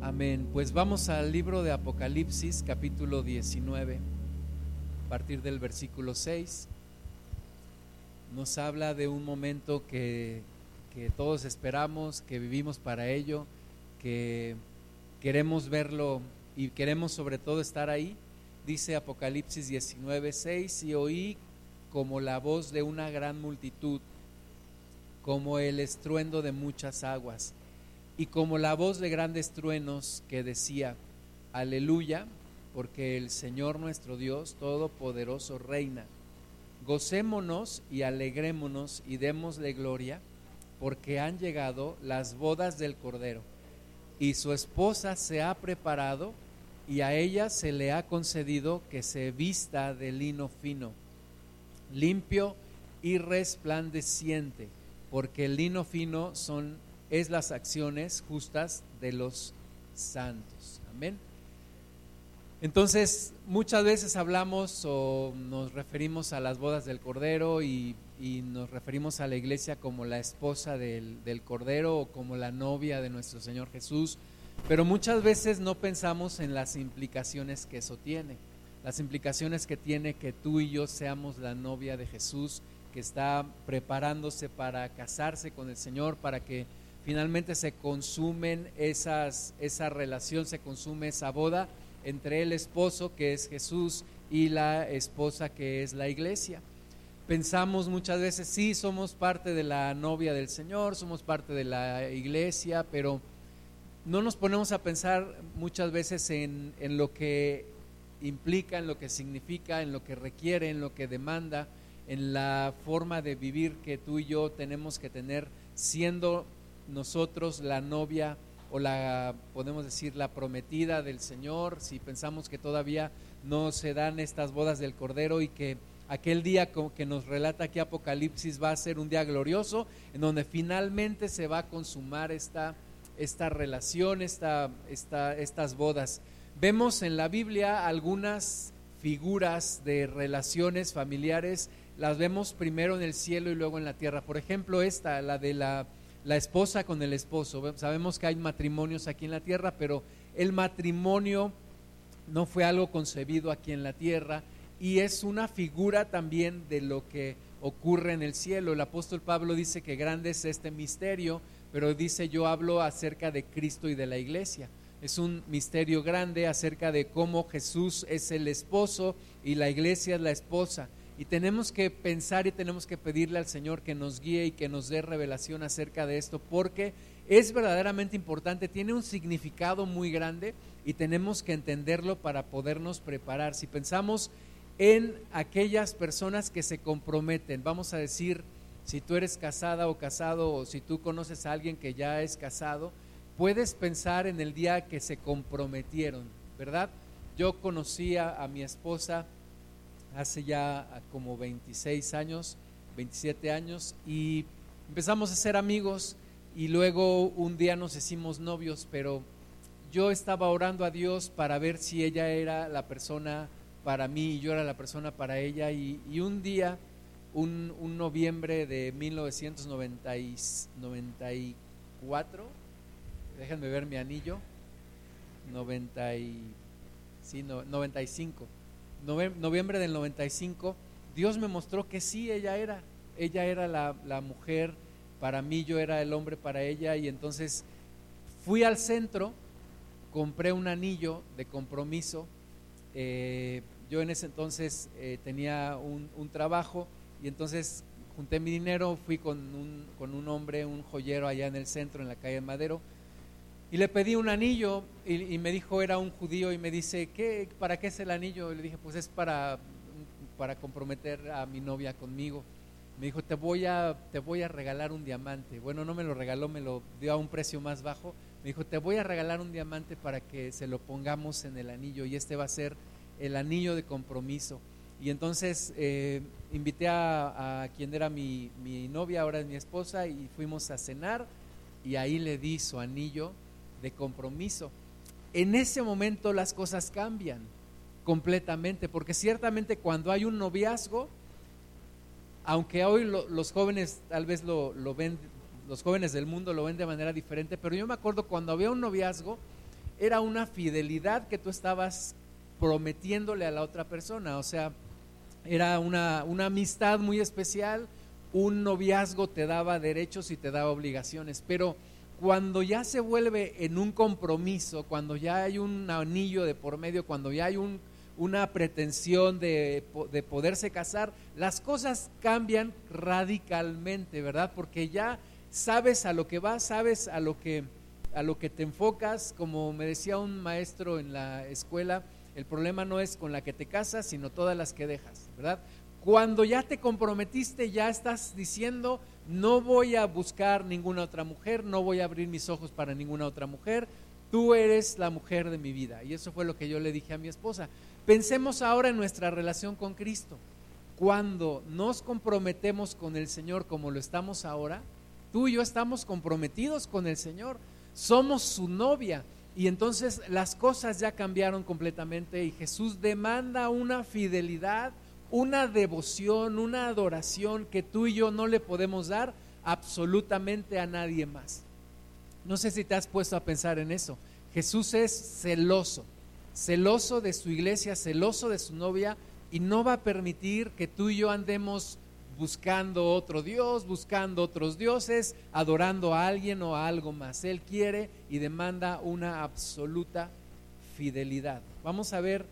Amén. Pues vamos al libro de Apocalipsis, capítulo 19, a partir del versículo 6. Nos habla de un momento que, que todos esperamos, que vivimos para ello, que queremos verlo y queremos sobre todo estar ahí. Dice Apocalipsis 19, 6, y oí como la voz de una gran multitud, como el estruendo de muchas aguas y como la voz de grandes truenos que decía, aleluya, porque el Señor nuestro Dios Todopoderoso reina. Gocémonos y alegrémonos y démosle gloria, porque han llegado las bodas del Cordero, y su esposa se ha preparado, y a ella se le ha concedido que se vista de lino fino, limpio y resplandeciente, porque el lino fino son es las acciones justas de los santos. Amén. Entonces, muchas veces hablamos o nos referimos a las bodas del Cordero y, nos referimos a la iglesia como la esposa del, del, Cordero o como la novia de nuestro Señor Jesús, pero muchas veces no pensamos en las implicaciones que eso tiene, las implicaciones que tiene que tú y yo seamos la novia de Jesús, que está preparándose para casarse con el Señor, para que finalmente se consumen esas, esa relación, se consume esa boda entre el esposo que es Jesús y la esposa que es la iglesia. Pensamos muchas veces, sí, somos parte de la novia del Señor, somos parte de la iglesia, pero no nos ponemos a pensar muchas veces en, en lo que implica, en lo que significa, en lo que requiere, en lo que demanda, en la forma de vivir que tú y yo tenemos que tener siendo nosotros la novia o la, podemos decir, la prometida del Señor, si pensamos que todavía no se dan estas bodas del Cordero y que aquel día que nos relata aquí Apocalipsis va a ser un día glorioso, en donde finalmente se va a consumar esta, esta relación, esta, esta, estas bodas. Vemos en la Biblia algunas figuras de relaciones familiares, las vemos primero en el cielo y luego en la tierra. Por ejemplo, esta, la de la la esposa con el esposo. Sabemos que hay matrimonios aquí en la tierra, pero el matrimonio no fue algo concebido aquí en la tierra y es una figura también de lo que ocurre en el cielo. El apóstol Pablo dice que grande es este misterio, pero dice yo hablo acerca de Cristo y de la iglesia. Es un misterio grande acerca de cómo Jesús es el esposo y la iglesia es la esposa. Y tenemos que pensar y tenemos que pedirle al Señor que nos guíe y que nos dé revelación acerca de esto, porque es verdaderamente importante, tiene un significado muy grande y tenemos que entenderlo para podernos preparar. Si pensamos en aquellas personas que se comprometen, vamos a decir, si tú eres casada o casado o si tú conoces a alguien que ya es casado, puedes pensar en el día que se comprometieron, ¿verdad? Yo conocía a mi esposa hace ya como 26 años, 27 años, y empezamos a ser amigos y luego un día nos hicimos novios, pero yo estaba orando a Dios para ver si ella era la persona para mí y yo era la persona para ella, y, un día, un, noviembre de 1994, déjenme ver mi anillo, 90 y, sí, 95 noviembre del 95, Dios me mostró que sí, ella era, ella era la, mujer para mí, yo era el hombre para ella y entonces fui al centro, compré un anillo de compromiso, eh, yo en ese entonces eh, tenía un, trabajo y entonces junté mi dinero, fui con un, con un hombre, un joyero allá en el centro, en la calle Madero, y le pedí un anillo y, me dijo, era un judío, y me dice, ¿qué, ¿para qué es el anillo? Y le dije, pues es para, para comprometer a mi novia conmigo. Me dijo, te voy, a, te voy a regalar un diamante. Bueno, no me lo regaló, me lo dio a un precio más bajo. Me dijo, te voy a regalar un diamante para que se lo pongamos en el anillo y este va a ser el anillo de compromiso. Y entonces eh, invité a, a, quien era mi, mi novia, ahora es mi esposa, y fuimos a cenar y ahí le di su anillo de compromiso. En ese momento las cosas cambian completamente, porque ciertamente cuando hay un noviazgo, aunque hoy los jóvenes tal vez lo, ven, los jóvenes del mundo lo ven de manera diferente, pero yo me acuerdo cuando había un noviazgo, era una fidelidad que tú estabas prometiéndole a la otra persona, o sea, era una, una amistad muy especial, un noviazgo te daba derechos y te daba obligaciones, pero cuando ya se vuelve en un compromiso, cuando ya hay un anillo de por medio, cuando ya hay un, una pretensión de, de, poderse casar, las cosas cambian radicalmente, ¿verdad? Porque ya sabes a lo que vas, sabes a lo que, a lo que te enfocas, como me decía un maestro en la escuela, el problema no es con la que te casas, sino todas las que dejas, ¿verdad? Cuando ya te comprometiste, ya estás diciendo, no voy a buscar ninguna otra mujer, no voy a abrir mis ojos para ninguna otra mujer, tú eres la mujer de mi vida. Y eso fue lo que yo le dije a mi esposa. Pensemos ahora en nuestra relación con Cristo. Cuando nos comprometemos con el Señor como lo estamos ahora, tú y yo estamos comprometidos con el Señor, somos su novia. Y entonces las cosas ya cambiaron completamente y Jesús demanda una fidelidad, una devoción, una adoración que tú y yo no le podemos dar absolutamente a nadie más. No sé si te has puesto a pensar en eso. Jesús es celoso, celoso de su iglesia, celoso de su novia y no va a permitir que tú y yo andemos buscando otro Dios, buscando otros dioses, adorando a alguien o a algo más. Él quiere y demanda una absoluta fidelidad. Vamos a ver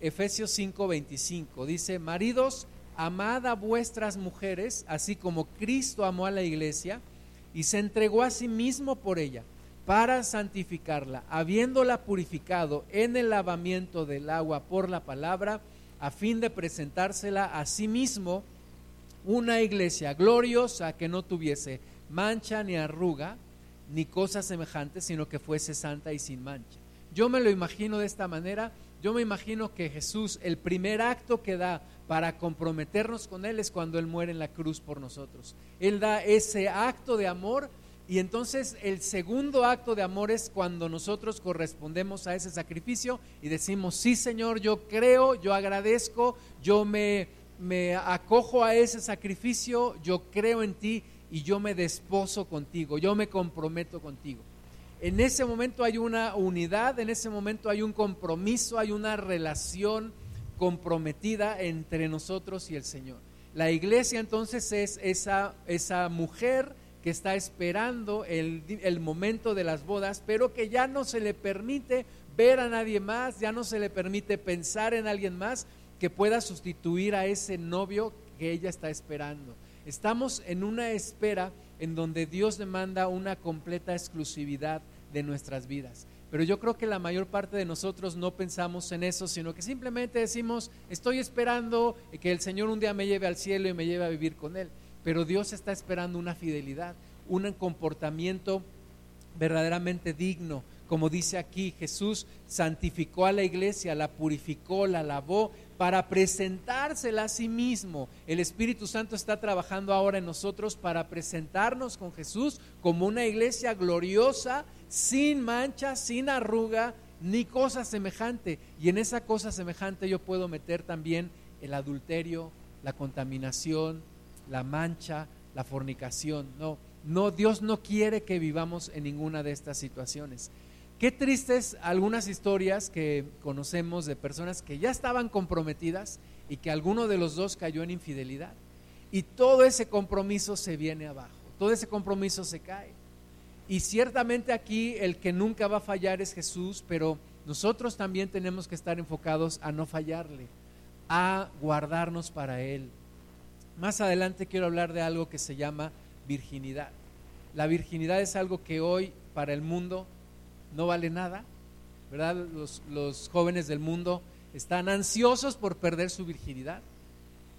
Efesios 5:25 dice, maridos, amad a vuestras mujeres, así como Cristo amó a la iglesia y se entregó a sí mismo por ella, para santificarla, habiéndola purificado en el lavamiento del agua por la palabra, a fin de presentársela a sí mismo una iglesia gloriosa que no tuviese mancha ni arruga, ni cosa semejante, sino que fuese santa y sin mancha. Yo me lo imagino de esta manera, yo me imagino que Jesús, el primer acto que da para comprometernos con Él es cuando Él muere en la cruz por nosotros. Él da ese acto de amor y entonces el segundo acto de amor es cuando nosotros correspondemos a ese sacrificio y decimos, sí Señor, yo creo, yo agradezco, yo me, me acojo a ese sacrificio, yo creo en ti y yo me desposo contigo, yo me comprometo contigo en ese momento hay una unidad, en ese momento hay un compromiso, hay una relación comprometida entre nosotros y el Señor. La iglesia entonces es esa, esa mujer que está esperando el, el, momento de las bodas, pero que ya no se le permite ver a nadie más, ya no se le permite pensar en alguien más que pueda sustituir a ese novio que ella está esperando. Estamos en una espera en donde Dios demanda una completa exclusividad de nuestras vidas. Pero yo creo que la mayor parte de nosotros no pensamos en eso, sino que simplemente decimos, estoy esperando que el Señor un día me lleve al cielo y me lleve a vivir con Él. Pero Dios está esperando una fidelidad, un comportamiento verdaderamente digno. Como dice aquí, Jesús santificó a la iglesia, la purificó, la lavó para presentársela a sí mismo. El Espíritu Santo está trabajando ahora en nosotros para presentarnos con Jesús como una iglesia gloriosa, sin mancha, sin arruga, ni cosa semejante. Y en esa cosa semejante yo puedo meter también el adulterio, la contaminación, la mancha, la fornicación. No, no, Dios no quiere que vivamos en ninguna de estas situaciones. Qué tristes algunas historias que conocemos de personas que ya estaban comprometidas y que alguno de los dos cayó en infidelidad. Y todo ese compromiso se viene abajo, todo ese compromiso se cae. Y ciertamente aquí el que nunca va a fallar es Jesús, pero nosotros también tenemos que estar enfocados a no fallarle, a guardarnos para Él. Más adelante quiero hablar de algo que se llama virginidad. La virginidad es algo que hoy para el mundo no vale nada, ¿verdad? Los, jóvenes del mundo están ansiosos por perder su virginidad.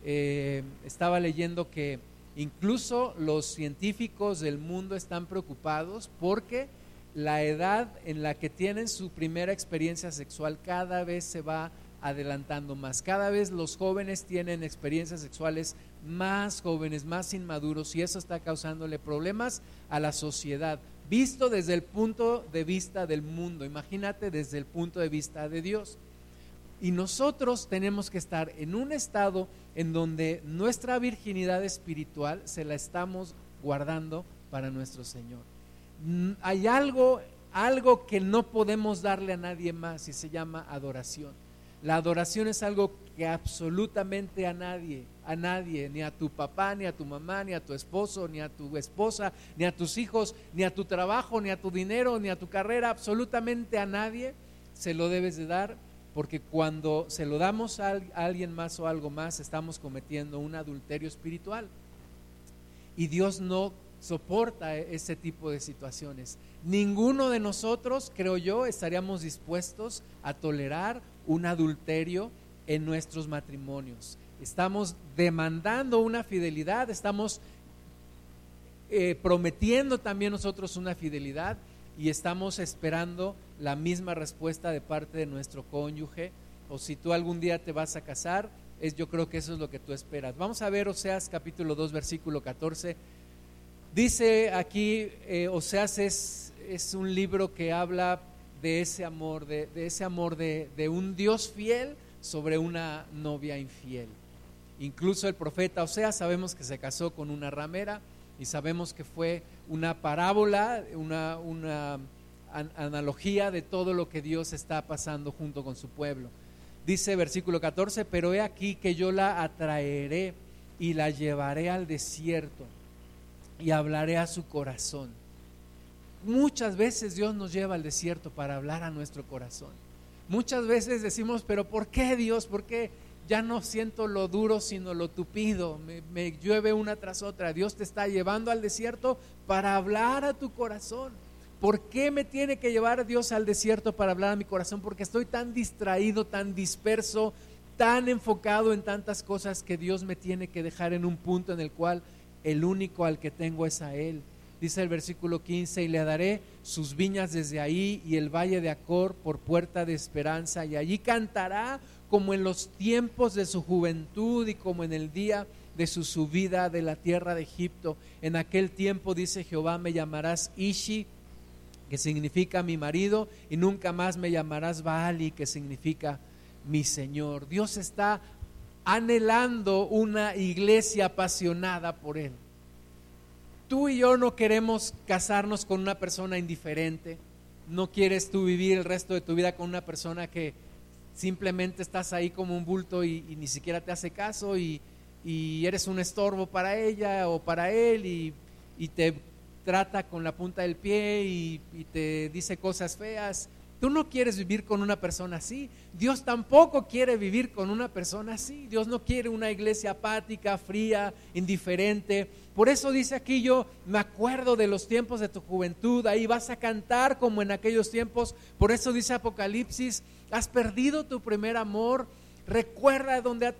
Eh, estaba leyendo que incluso los científicos del mundo están preocupados porque la edad en la que tienen su primera experiencia sexual cada vez se va adelantando más. Cada vez los jóvenes tienen experiencias sexuales más jóvenes, más inmaduros y eso está causándole problemas a la sociedad visto desde el punto de vista del mundo, imagínate desde el punto de vista de Dios. Y nosotros tenemos que estar en un estado en donde nuestra virginidad espiritual se la estamos guardando para nuestro Señor. Mm, hay algo algo que no podemos darle a nadie más y se llama adoración. La adoración es algo que absolutamente a nadie, a nadie, ni a tu papá, ni a tu mamá, ni a tu esposo, ni a tu esposa, ni a tus hijos, ni a tu trabajo, ni a tu dinero, ni a tu carrera, absolutamente a nadie se lo debes de dar porque cuando se lo damos a alguien más o algo más estamos cometiendo un adulterio espiritual. Y Dios no soporta ese tipo de situaciones. Ninguno de nosotros, creo yo, estaríamos dispuestos a tolerar un adulterio en nuestros matrimonios. Estamos demandando una fidelidad, estamos eh, prometiendo también nosotros una fidelidad y estamos esperando la misma respuesta de parte de nuestro cónyuge. O si tú algún día te vas a casar, es, yo creo que eso es lo que tú esperas. Vamos a ver Oseas capítulo 2, versículo 14. Dice aquí, eh, Oseas es, es, un libro que habla de ese amor, de, ese amor de, de, un Dios fiel sobre una novia infiel. Incluso el profeta Oseas sabemos que se casó con una ramera y sabemos que fue una parábola, una, una analogía de todo lo que Dios está pasando junto con su pueblo. Dice versículo 14, pero he aquí que yo la atraeré y la llevaré al desierto y hablaré a su corazón. Muchas veces Dios nos lleva al desierto para hablar a nuestro corazón. Muchas veces decimos, pero ¿por qué Dios? ¿Por qué ya no siento lo duro sino lo tupido? Me, llueve una tras otra. Dios te está llevando al desierto para hablar a tu corazón. ¿Por qué me tiene que llevar Dios al desierto para hablar a mi corazón? Porque estoy tan distraído, tan disperso, tan enfocado en tantas cosas que Dios me tiene que dejar en un punto en el cual el único al que tengo es a Él. Dice el versículo 15, y le daré sus viñas desde ahí y el valle de Acor por puerta de esperanza, y allí cantará como en los tiempos de su juventud y como en el día de su subida de la tierra de Egipto. En aquel tiempo, dice Jehová, me llamarás Ishi, que significa mi marido, y nunca más me llamarás Baali, que significa mi Señor. Dios está anhelando una iglesia apasionada por Él. Tú y yo no queremos casarnos con una persona indiferente. No quieres tú vivir el resto de tu vida con una persona que simplemente estás ahí como un bulto y, ni siquiera te hace caso y, eres un estorbo para ella o para él y, y, te trata con la punta del pie y te dice cosas feas Tú no quieres vivir con una persona así. Dios tampoco quiere vivir con una persona así. Dios no quiere una iglesia apática, fría, indiferente. Por eso dice aquí yo, me acuerdo de los tiempos de tu juventud, ahí vas a cantar como en aquellos tiempos. Por eso dice Apocalipsis, has perdido tu primer amor, recuerda de dónde,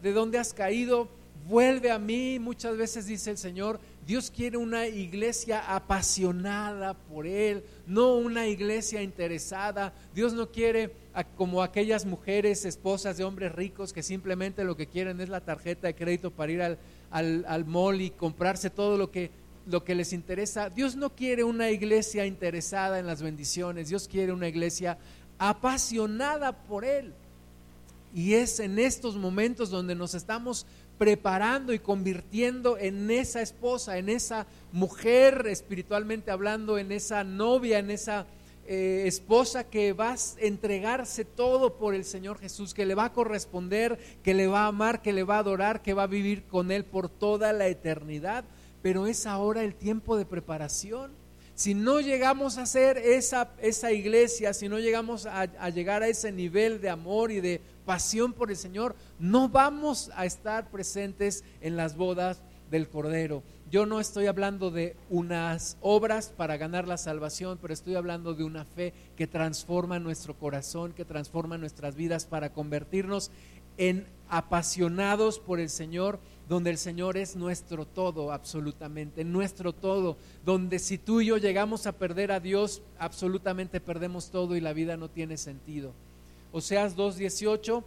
de dónde has caído, vuelve a mí. Muchas veces dice el Señor, Dios quiere una iglesia apasionada por Él, no una iglesia interesada. Dios no quiere como aquellas mujeres, esposas de hombres ricos que simplemente lo que quieren es la tarjeta de crédito para ir al, al, mall y comprarse todo lo que, lo que les interesa. Dios no quiere una iglesia interesada en las bendiciones, Dios quiere una iglesia apasionada por Él. Y es en estos momentos donde nos estamos preparando y convirtiendo en esa esposa, en esa mujer espiritualmente hablando, en esa novia, en esa eh, esposa que va a entregarse todo por el Señor Jesús, que le va a corresponder, que le va a amar, que le va a adorar, que va a vivir con Él por toda la eternidad. Pero es ahora el tiempo de preparación. Si no llegamos a ser esa, esa iglesia, si no llegamos a llegar a ese nivel de amor y de pasión por el Señor, no vamos a estar presentes en las bodas del Cordero. Yo no estoy hablando de unas obras para ganar la salvación, pero estoy hablando de una fe que transforma nuestro corazón, que transforma nuestras vidas para convertirnos en apasionados por el Señor, donde el Señor es nuestro todo, absolutamente, nuestro todo, donde si tú y yo llegamos a perder a Dios, absolutamente perdemos todo y la vida no tiene sentido. Oseas 2.18,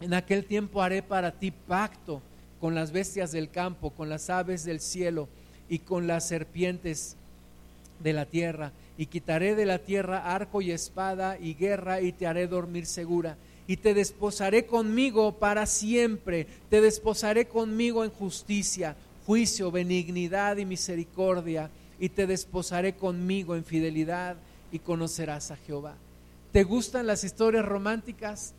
en aquel tiempo haré para ti pacto con las bestias del campo, con las aves del cielo y con las serpientes de la tierra, y quitaré de la tierra arco y espada y guerra, y te haré dormir segura, y te desposaré conmigo para siempre, te desposaré conmigo en justicia, juicio, benignidad y misericordia, y te desposaré conmigo en fidelidad y conocerás a Jehová. ¿Te gustan las historias románticas?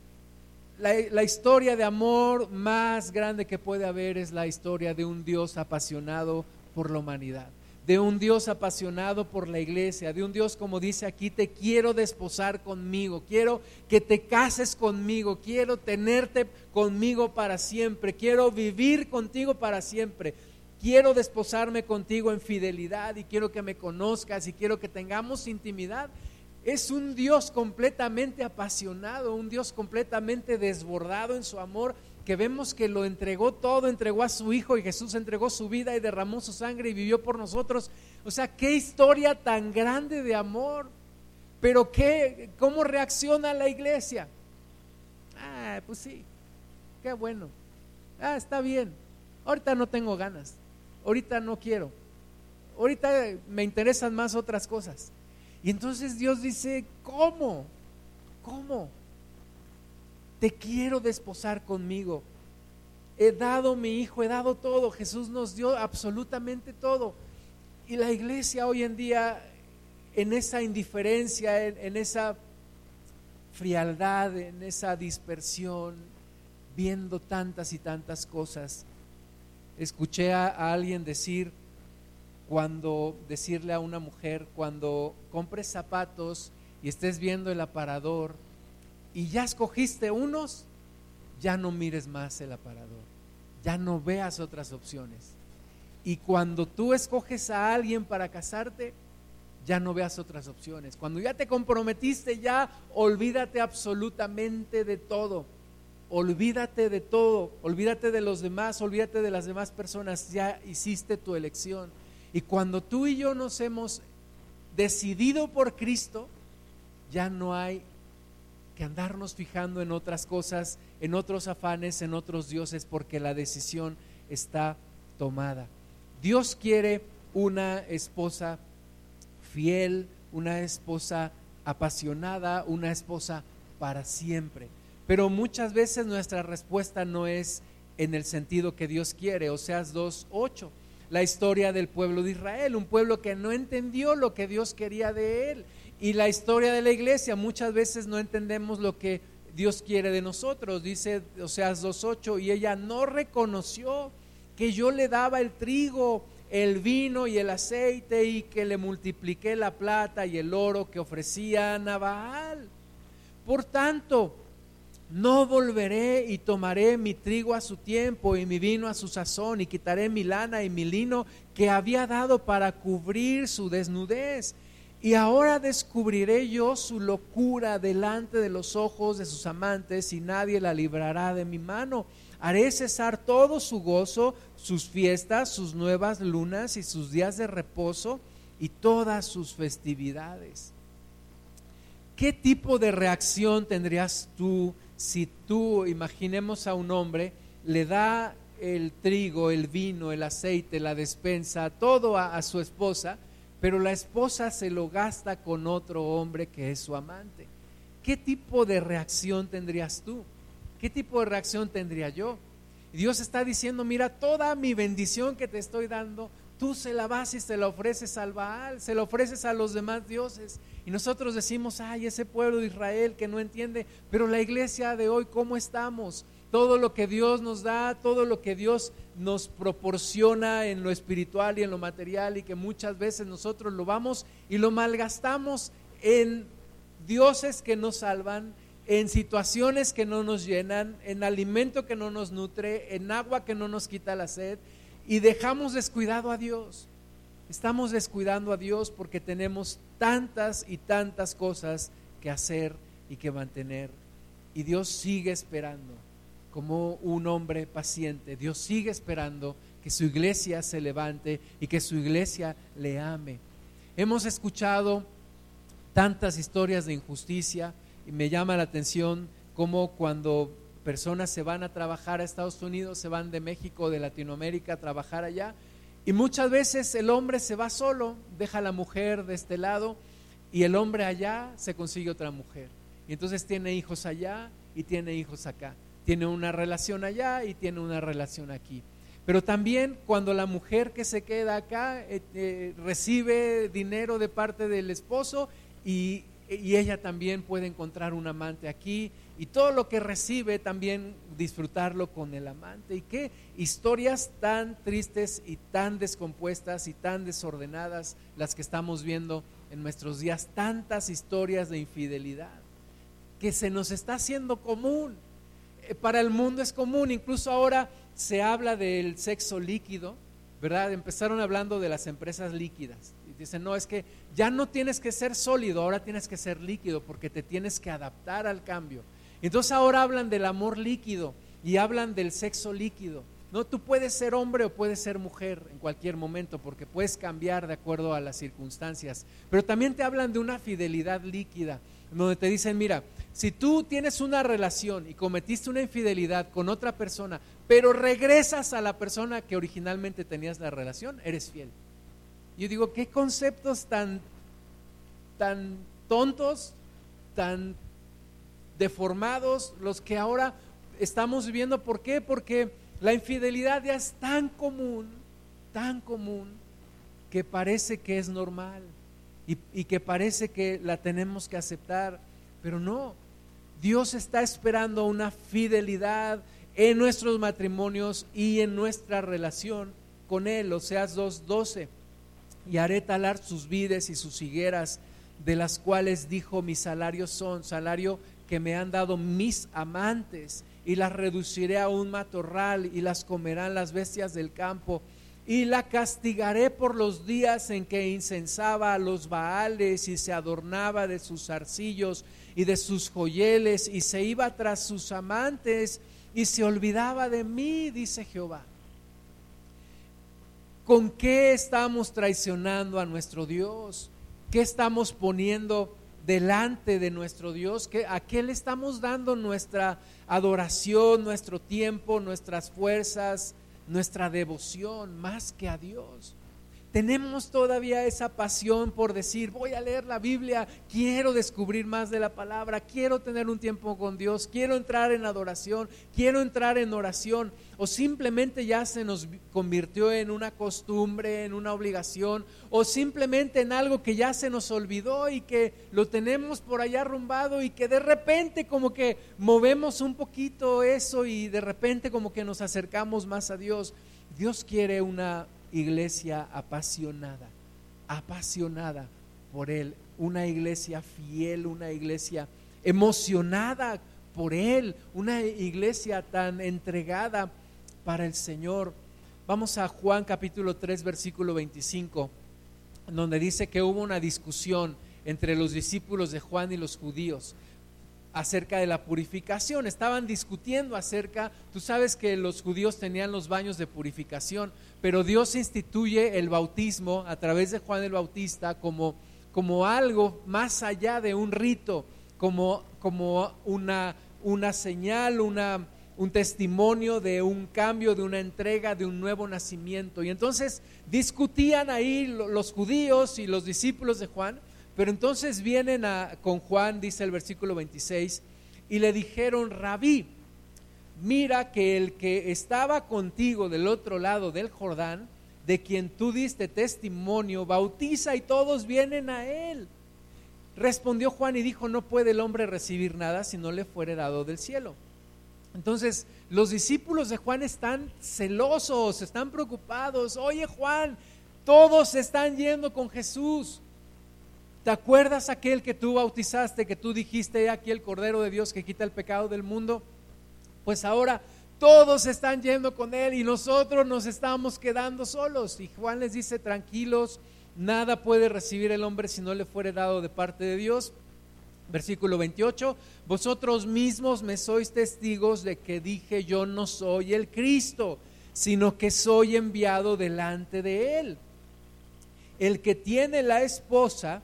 La, historia de amor más grande que puede haber es la historia de un Dios apasionado por la humanidad de un Dios apasionado por la iglesia, de un Dios como dice aquí, te quiero desposar conmigo, quiero que te cases conmigo, quiero tenerte conmigo para siempre, quiero vivir contigo para siempre, quiero desposarme contigo en fidelidad y quiero que me conozcas y quiero que tengamos intimidad. Es un Dios completamente apasionado, un Dios completamente desbordado en su amor que vemos que lo entregó todo, entregó a su Hijo y Jesús entregó su vida y derramó su sangre y vivió por nosotros. O sea, qué historia tan grande de amor. Pero qué, ¿cómo reacciona la iglesia? Ah, pues sí, qué bueno. Ah, está bien. Ahorita no tengo ganas. Ahorita no quiero. Ahorita me interesan más otras cosas. Y entonces Dios dice, ¿cómo? ¿Cómo? te quiero desposar conmigo. He dado mi hijo, he dado todo. Jesús nos dio absolutamente todo. Y la iglesia hoy en día, en esa indiferencia, en, esa frialdad, en esa dispersión, viendo tantas y tantas cosas, escuché a, alguien decir, cuando decirle a una mujer, cuando compres zapatos y estés viendo el aparador, y ya escogiste unos, ya no mires más el aparador, ya no veas otras opciones. Y cuando tú escoges a alguien para casarte, ya no veas otras opciones. Cuando ya te comprometiste, ya olvídate absolutamente de todo. Olvídate de todo, olvídate de los demás, olvídate de las demás personas, ya hiciste tu elección. Y cuando tú y yo nos hemos decidido por Cristo, ya no hay que andarnos fijando en otras cosas, en otros afanes, en otros dioses, porque la decisión está tomada. Dios quiere una esposa fiel, una esposa apasionada, una esposa para siempre. Pero muchas veces nuestra respuesta no es en el sentido que Dios quiere, o sea, 2.8, la historia del pueblo de Israel, un pueblo que no entendió lo que Dios quería de él y la historia de la iglesia, muchas veces no entendemos lo que Dios quiere de nosotros. Dice Oseas 2.8, y ella no reconoció que yo le daba el trigo, el vino y el aceite y que le multipliqué la plata y el oro que ofrecía a Nabal. Por tanto, no volveré y tomaré mi trigo a su tiempo y mi vino a su sazón y quitaré mi lana y mi lino que había dado para cubrir su desnudez y ahora descubriré yo su locura delante de los ojos de sus amantes y nadie la librará de mi mano. Haré cesar todo su gozo, sus fiestas, sus nuevas lunas y sus días de reposo y todas sus festividades. ¿Qué tipo de reacción tendrías tú si tú, imaginemos a un hombre, le da el trigo, el vino, el aceite, la despensa, todo a, su esposa? pero la esposa se lo gasta con otro hombre que es su amante. ¿Qué tipo de reacción tendrías tú? ¿Qué tipo de reacción tendría yo? Dios está diciendo, mira, toda mi bendición que te estoy dando, tú se la vas y se la ofreces al Baal, se la ofreces a los demás dioses. Y nosotros decimos, ay, ese pueblo de Israel que no entiende, pero la iglesia de hoy, ¿cómo estamos? todo lo que Dios nos da, todo lo que Dios nos proporciona en lo espiritual y en lo material y que muchas veces nosotros lo vamos y lo malgastamos en dioses que nos salvan, en situaciones que no nos llenan, en alimento que no nos nutre, en agua que no nos quita la sed y dejamos descuidado a Dios. Estamos descuidando a Dios porque tenemos tantas y tantas cosas que hacer y que mantener. Y Dios sigue esperando como un hombre paciente. Dios sigue esperando que su iglesia se levante y que su iglesia le ame. Hemos escuchado tantas historias de injusticia y me llama la atención cómo cuando personas se van a trabajar a Estados Unidos, se van de México, de Latinoamérica a trabajar allá, y muchas veces el hombre se va solo, deja a la mujer de este lado y el hombre allá se consigue otra mujer. Y entonces tiene hijos allá y tiene hijos acá tiene una relación allá y tiene una relación aquí. Pero también cuando la mujer que se queda acá eh, eh, recibe dinero de parte del esposo y, y ella también puede encontrar un amante aquí y todo lo que recibe también disfrutarlo con el amante. Y qué historias tan tristes y tan descompuestas y tan desordenadas las que estamos viendo en nuestros días, tantas historias de infidelidad que se nos está haciendo común. Eh, para el mundo es común, incluso ahora se habla del sexo líquido, ¿verdad? Empezaron hablando de las empresas líquidas. Y dicen, no, es que ya no tienes que ser sólido, ahora tienes que ser líquido porque te tienes que adaptar al cambio. Entonces ahora hablan del amor líquido y hablan del sexo líquido. No, tú puedes ser hombre o puedes ser mujer en cualquier momento porque puedes cambiar de acuerdo a las circunstancias. Pero también te hablan de una fidelidad líquida, donde te dicen, mira, si tú tienes una relación y cometiste una infidelidad con otra persona, pero regresas a la persona que originalmente tenías la relación, eres fiel. Yo digo, qué conceptos tan, tan tontos, tan deformados los que ahora estamos viviendo. ¿Por qué? Porque la infidelidad ya es tan común, tan común, que parece que es normal y, y que parece que la tenemos que aceptar, pero no. Dios está esperando una fidelidad en nuestros matrimonios y en nuestra relación con Él. Oseas 2.12. Y haré talar sus vides y sus higueras, de las cuales dijo, mi salario son, salario que me han dado mis amantes, y las reduciré a un matorral, y las comerán las bestias del campo, y la castigaré por los días en que incensaba a los baales y se adornaba de sus arcillos y de sus joyeles, y se iba tras sus amantes, y se olvidaba de mí, dice Jehová. ¿Con qué estamos traicionando a nuestro Dios? ¿Qué estamos poniendo delante de nuestro Dios, que a qué le estamos dando nuestra adoración, nuestro tiempo, nuestras fuerzas, nuestra devoción, más que a Dios. Tenemos todavía esa pasión por decir, voy a leer la Biblia, quiero descubrir más de la palabra, quiero tener un tiempo con Dios, quiero entrar en adoración, quiero entrar en oración, o simplemente ya se nos convirtió en una costumbre, en una obligación, o simplemente en algo que ya se nos olvidó y que lo tenemos por allá arrumbado y que de repente como que movemos un poquito eso y de repente como que nos acercamos más a Dios. Dios quiere una iglesia apasionada, apasionada por Él, una iglesia fiel, una iglesia emocionada por Él, una iglesia tan entregada para el Señor. Vamos a Juan capítulo 3, versículo 25, donde dice que hubo una discusión entre los discípulos de Juan y los judíos acerca de la purificación. Estaban discutiendo acerca, tú sabes que los judíos tenían los baños de purificación, pero Dios instituye el bautismo a través de Juan el Bautista como, como algo más allá de un rito, como, como una, una señal, una, un testimonio de un cambio, de una entrega, de un nuevo nacimiento. Y entonces discutían ahí los judíos y los discípulos de Juan pero entonces vienen a, con Juan, dice el versículo 26, y le dijeron, rabí, mira que el que estaba contigo del otro lado del Jordán, de quien tú diste testimonio, bautiza y todos vienen a él. Respondió Juan y dijo, no puede el hombre recibir nada si no le fuere dado del cielo. Entonces, los discípulos de Juan están celosos, están preocupados. Oye Juan, todos están yendo con Jesús. ¿Te acuerdas aquel que tú bautizaste, que tú dijiste, aquí el Cordero de Dios que quita el pecado del mundo? Pues ahora todos están yendo con él y nosotros nos estamos quedando solos. Y Juan les dice, tranquilos, nada puede recibir el hombre si no le fuere dado de parte de Dios. Versículo 28, vosotros mismos me sois testigos de que dije yo no soy el Cristo, sino que soy enviado delante de él. El que tiene la esposa,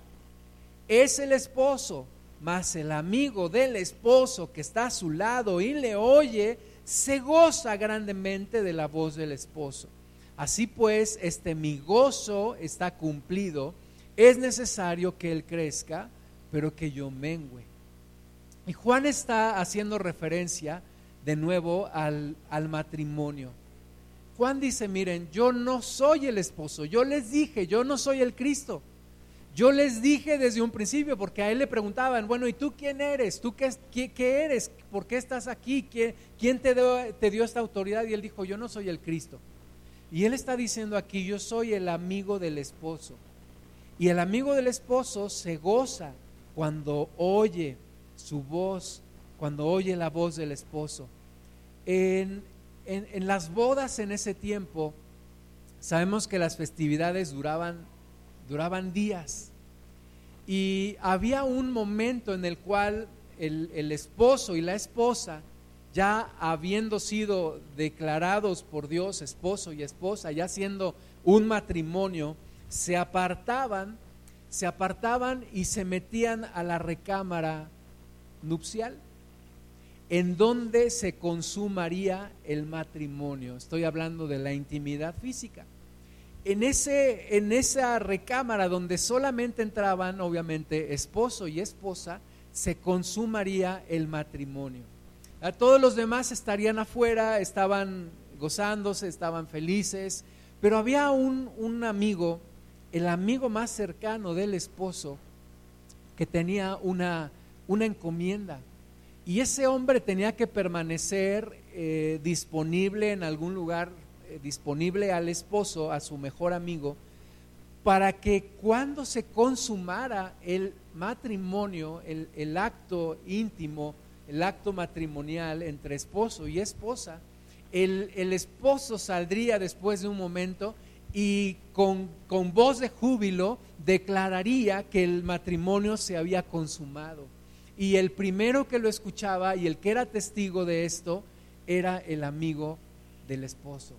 es el esposo, mas el amigo del esposo que está a su lado y le oye, se goza grandemente de la voz del esposo. Así pues, este mi gozo está cumplido, es necesario que él crezca, pero que yo mengüe. Y Juan está haciendo referencia de nuevo al, al matrimonio. Juan dice, miren, yo no soy el esposo, yo les dije, yo no soy el Cristo Yo les dije desde un principio, porque a él le preguntaban, bueno, ¿y tú quién eres? ¿Tú qué, qué, eres? ¿Por qué estás aquí? ¿Quién, te, dio, te dio esta autoridad? Y él dijo, yo no soy el Cristo. Y él está diciendo aquí, yo soy el amigo del esposo. Y el amigo del esposo se goza cuando oye su voz, cuando oye la voz del esposo. En, en, las bodas en ese tiempo, sabemos que las festividades duraban, duraban días. Y había un momento en el cual el, el esposo y la esposa, ya habiendo sido declarados por Dios esposo y esposa, ya siendo un matrimonio, se apartaban, se apartaban y se metían a la recámara nupcial, en donde se consumaría el matrimonio. Estoy hablando de la intimidad física. En, ese, en esa recámara donde solamente entraban, obviamente, esposo y esposa, se consumaría el matrimonio. A todos los demás estarían afuera, estaban gozándose, estaban felices, pero había un, un amigo el amigo más cercano del esposo que tenía una, una encomienda. Y ese hombre tenía que permanecer eh, disponible en algún lugar, disponible al esposo, a su mejor amigo, para que cuando se consumara el matrimonio, el, el acto íntimo, el acto matrimonial entre esposo y esposa, el, el esposo saldría después de un momento y con, voz de júbilo declararía que el matrimonio se había consumado. Y el primero que lo escuchaba y el que era testigo de esto era el amigo del esposo.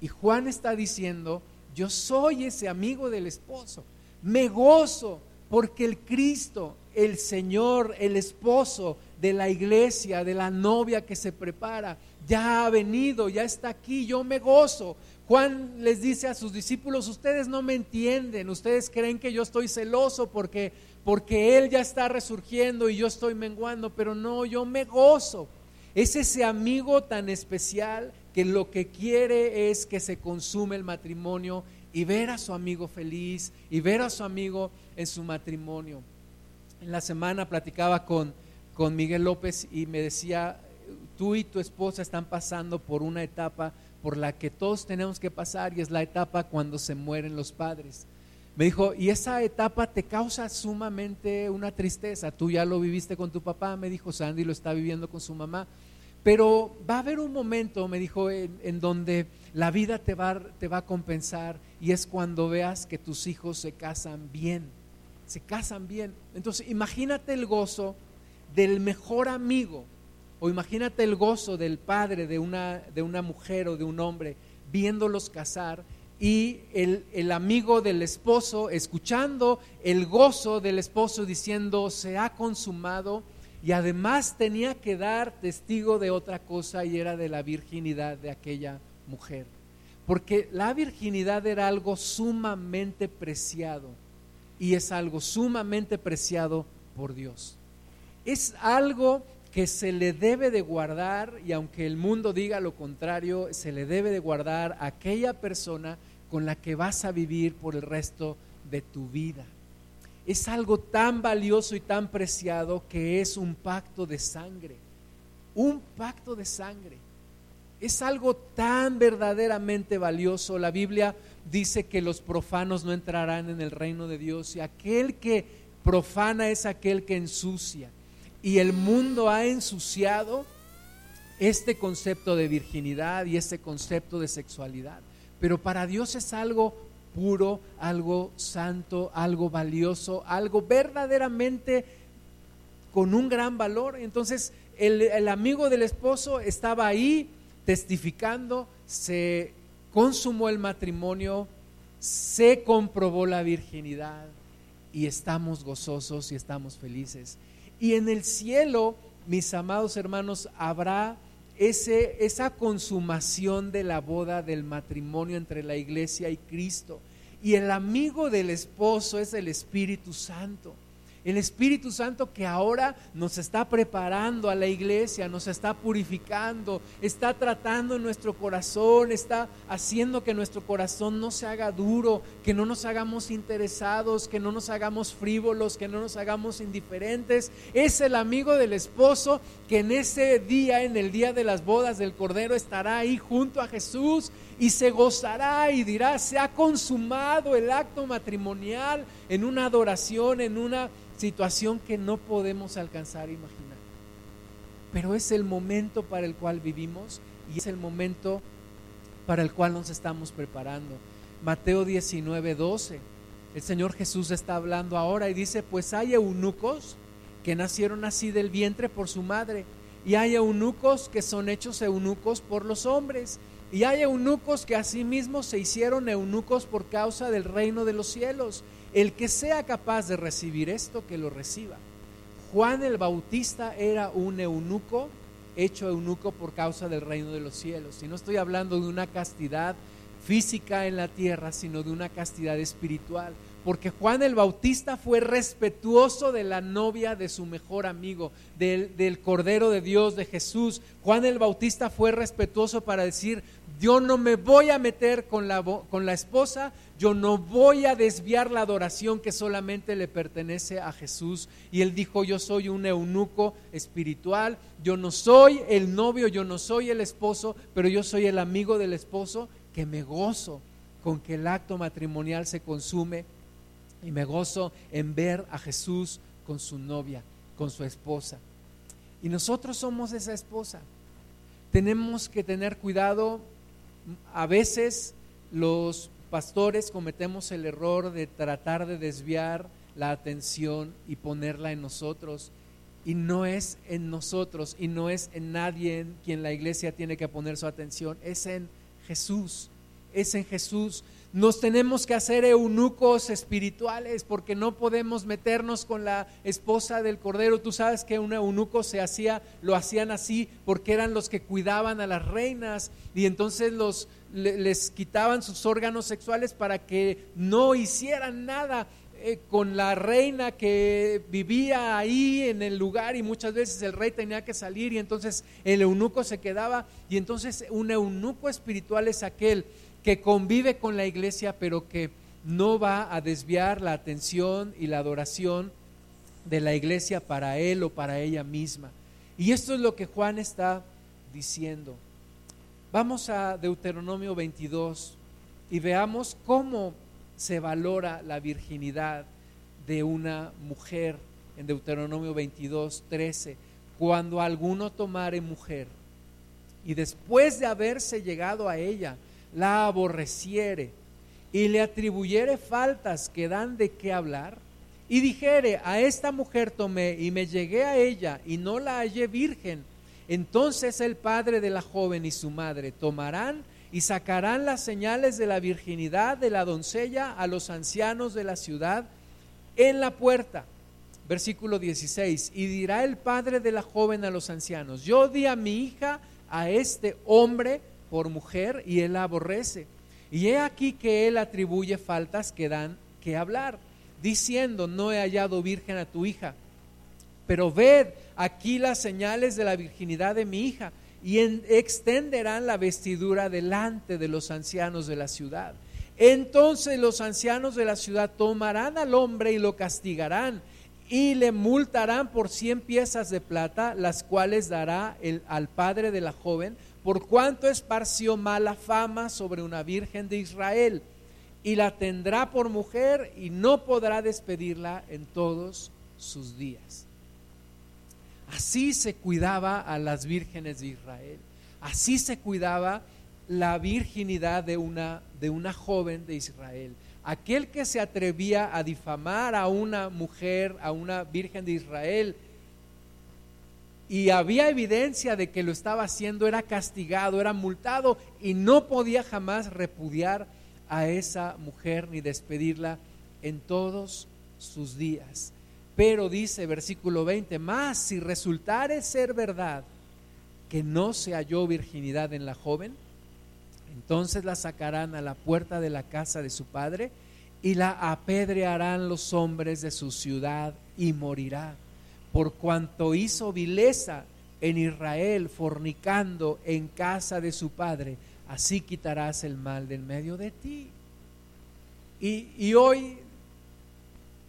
Y Juan está diciendo, yo soy ese amigo del esposo. Me gozo porque el Cristo, el Señor, el esposo de la iglesia, de la novia que se prepara, ya ha venido, ya está aquí. Yo me gozo Juan les dice a sus discípulos, ustedes no me entienden, ustedes creen que yo estoy celoso porque, porque Él ya está resurgiendo y yo estoy menguando, pero no, yo me gozo. Es ese amigo tan especial que lo que quiere es que se consume el matrimonio y ver a su amigo feliz y ver a su amigo en su matrimonio. En la semana platicaba con, con Miguel López y me decía, tú y tu esposa están pasando por una etapa por la que todos tenemos que pasar y es la etapa cuando se mueren los padres. Me dijo, y esa etapa te causa sumamente una tristeza. Tú ya lo viviste con tu papá, me dijo, Sandy lo está viviendo con su mamá. Pero va a haber un momento, me dijo, en, donde la vida te va, te va a compensar y es cuando veas que tus hijos se casan bien, se casan bien. Entonces, imagínate el gozo del mejor amigo o imagínate el gozo del padre de una, de una mujer o de un hombre viéndolos casar y el, el, amigo del esposo escuchando el gozo del esposo diciendo se ha consumado y además tenía que dar testigo de otra cosa y era de la virginidad de aquella mujer. Porque la virginidad era algo sumamente preciado y es algo sumamente preciado por Dios. Es algo que se le debe de guardar, y aunque el mundo diga lo contrario, se le debe de guardar a aquella persona con la que vas a vivir por el resto de tu vida. Es algo tan valioso y tan preciado que es un pacto de sangre. Un pacto de sangre. Es algo tan verdaderamente valioso. La Biblia dice que los profanos no entrarán en el reino de Dios y aquel que profana es aquel que ensucia. Y el mundo ha ensuciado este concepto de virginidad y este concepto de sexualidad. Pero para Dios es algo puro, algo santo, algo valioso, algo verdaderamente con un gran valor. Entonces el, el, amigo del esposo estaba ahí testificando, se consumó el matrimonio, se comprobó la virginidad y estamos gozosos y estamos felices. Y en el cielo, mis amados hermanos, habrá ese, esa consumación de la boda del matrimonio entre la iglesia y Cristo. Y el amigo del esposo es el Espíritu Santo. El Espíritu Santo que ahora nos está preparando a la iglesia, nos está purificando, está tratando nuestro corazón, está haciendo que nuestro corazón no se haga duro, que no nos hagamos interesados, que no nos hagamos frívolos, que no nos hagamos indiferentes. Es el amigo del esposo que en ese día, en el día de las bodas del Cordero, estará ahí junto a Jesús y se gozará y dirá, se ha consumado el acto matrimonial en una adoración, en una situación que no podemos alcanzar a imaginar. Pero es el momento para el cual vivimos y es el momento para el cual nos estamos preparando. Mateo 19, 12. El Señor Jesús está hablando ahora y dice, pues hay eunucos que nacieron así del vientre por su madre y hay eunucos que son hechos eunucos por los hombres y hay eunucos que asimismo se hicieron eunucos por causa del reino de los cielos. El que sea capaz de recibir esto, que lo reciba. Juan el Bautista era un eunuco, hecho eunuco por causa del reino de los cielos. Y no estoy hablando de una castidad física en la tierra, sino de una castidad espiritual. Porque Juan el Bautista fue respetuoso de la novia de su mejor amigo, del, Cordero de Dios, de Jesús. Juan el Bautista fue respetuoso para decir, yo no me voy a meter con la esposa, yo no voy a desviar la adoración que solamente le pertenece a Jesús. Y él dijo, yo soy un eunuco espiritual, yo no soy el novio, yo no soy el esposo, pero yo soy el amigo del esposo que me gozo con que el acto matrimonial se consume y me gozo en ver a Jesús con su novia, con su esposa. Y nosotros somos esa esposa. Tenemos que tener cuidado a veces los pastores cometemos el error de tratar de desviar la atención y ponerla en nosotros. Y no es en nosotros y no es en nadie en quien la iglesia tiene que poner su atención, es en Jesús, es en Jesús. Nos tenemos que hacer eunucos espirituales porque no podemos meternos con la esposa del cordero. Tú sabes que un eunuco se hacía, lo hacían así porque eran los que cuidaban a las reinas y entonces los les quitaban sus órganos sexuales para que no hicieran nada eh, con la reina que vivía ahí en el lugar y muchas veces el rey tenía que salir y entonces el eunuco se quedaba y entonces un eunuco espiritual es aquel que convive con la iglesia, pero que no va a desviar la atención y la adoración de la iglesia para él o para ella misma. Y esto es lo que Juan está diciendo. Vamos a Deuteronomio 22 y veamos cómo se valora la virginidad de una mujer en Deuteronomio 22, 13. Cuando alguno tomare mujer y después de haberse llegado a ella, la aborreciere y le atribuyere faltas que dan de qué hablar, y dijere, a esta mujer tomé y me llegué a ella y no la hallé virgen, entonces el padre de la joven y su madre tomarán y sacarán las señales de la virginidad de la doncella a los ancianos de la ciudad en la puerta. Versículo 16. Y dirá el padre de la joven a los ancianos, yo di a mi hija a este hombre por mujer y él la aborrece. Y he aquí que él atribuye faltas que dan que hablar, diciendo, no he hallado virgen a tu hija. Pero ved aquí las señales de la virginidad de mi hija y extenderán la vestidura delante de los ancianos de la ciudad. Entonces los ancianos de la ciudad tomarán al hombre y lo castigarán y le multarán por cien piezas de plata, las cuales dará el, al padre de la joven por cuanto esparció mala fama sobre una virgen de Israel, y la tendrá por mujer y no podrá despedirla en todos sus días. Así se cuidaba a las vírgenes de Israel, así se cuidaba la virginidad de una, de una joven de Israel. Aquel que se atrevía a difamar a una mujer, a una virgen de Israel, y había evidencia de que lo estaba haciendo, era castigado, era multado y no podía jamás repudiar a esa mujer ni despedirla en todos sus días. Pero dice versículo 20, más si resultare ser verdad que no se halló virginidad en la joven, entonces la sacarán a la puerta de la casa de su padre y la apedrearán los hombres de su ciudad y morirá, por cuanto hizo vileza en Israel, fornicando en casa de su padre, así quitarás el mal del medio de ti. Y, y hoy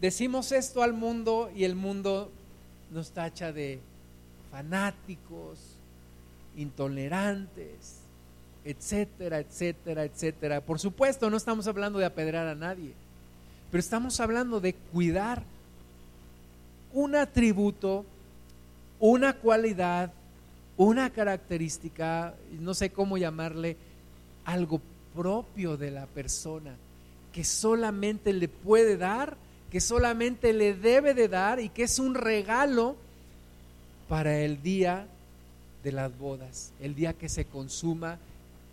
decimos esto al mundo y el mundo nos tacha de fanáticos, intolerantes, etcétera, etcétera, etcétera. Por supuesto, no estamos hablando de apedrear a nadie, pero estamos hablando de cuidar un atributo, una cualidad, una característica, no sé cómo llamarle, algo propio de la persona, que solamente le puede dar, que solamente le debe de dar y que es un regalo para el día de las bodas, el día que se consuma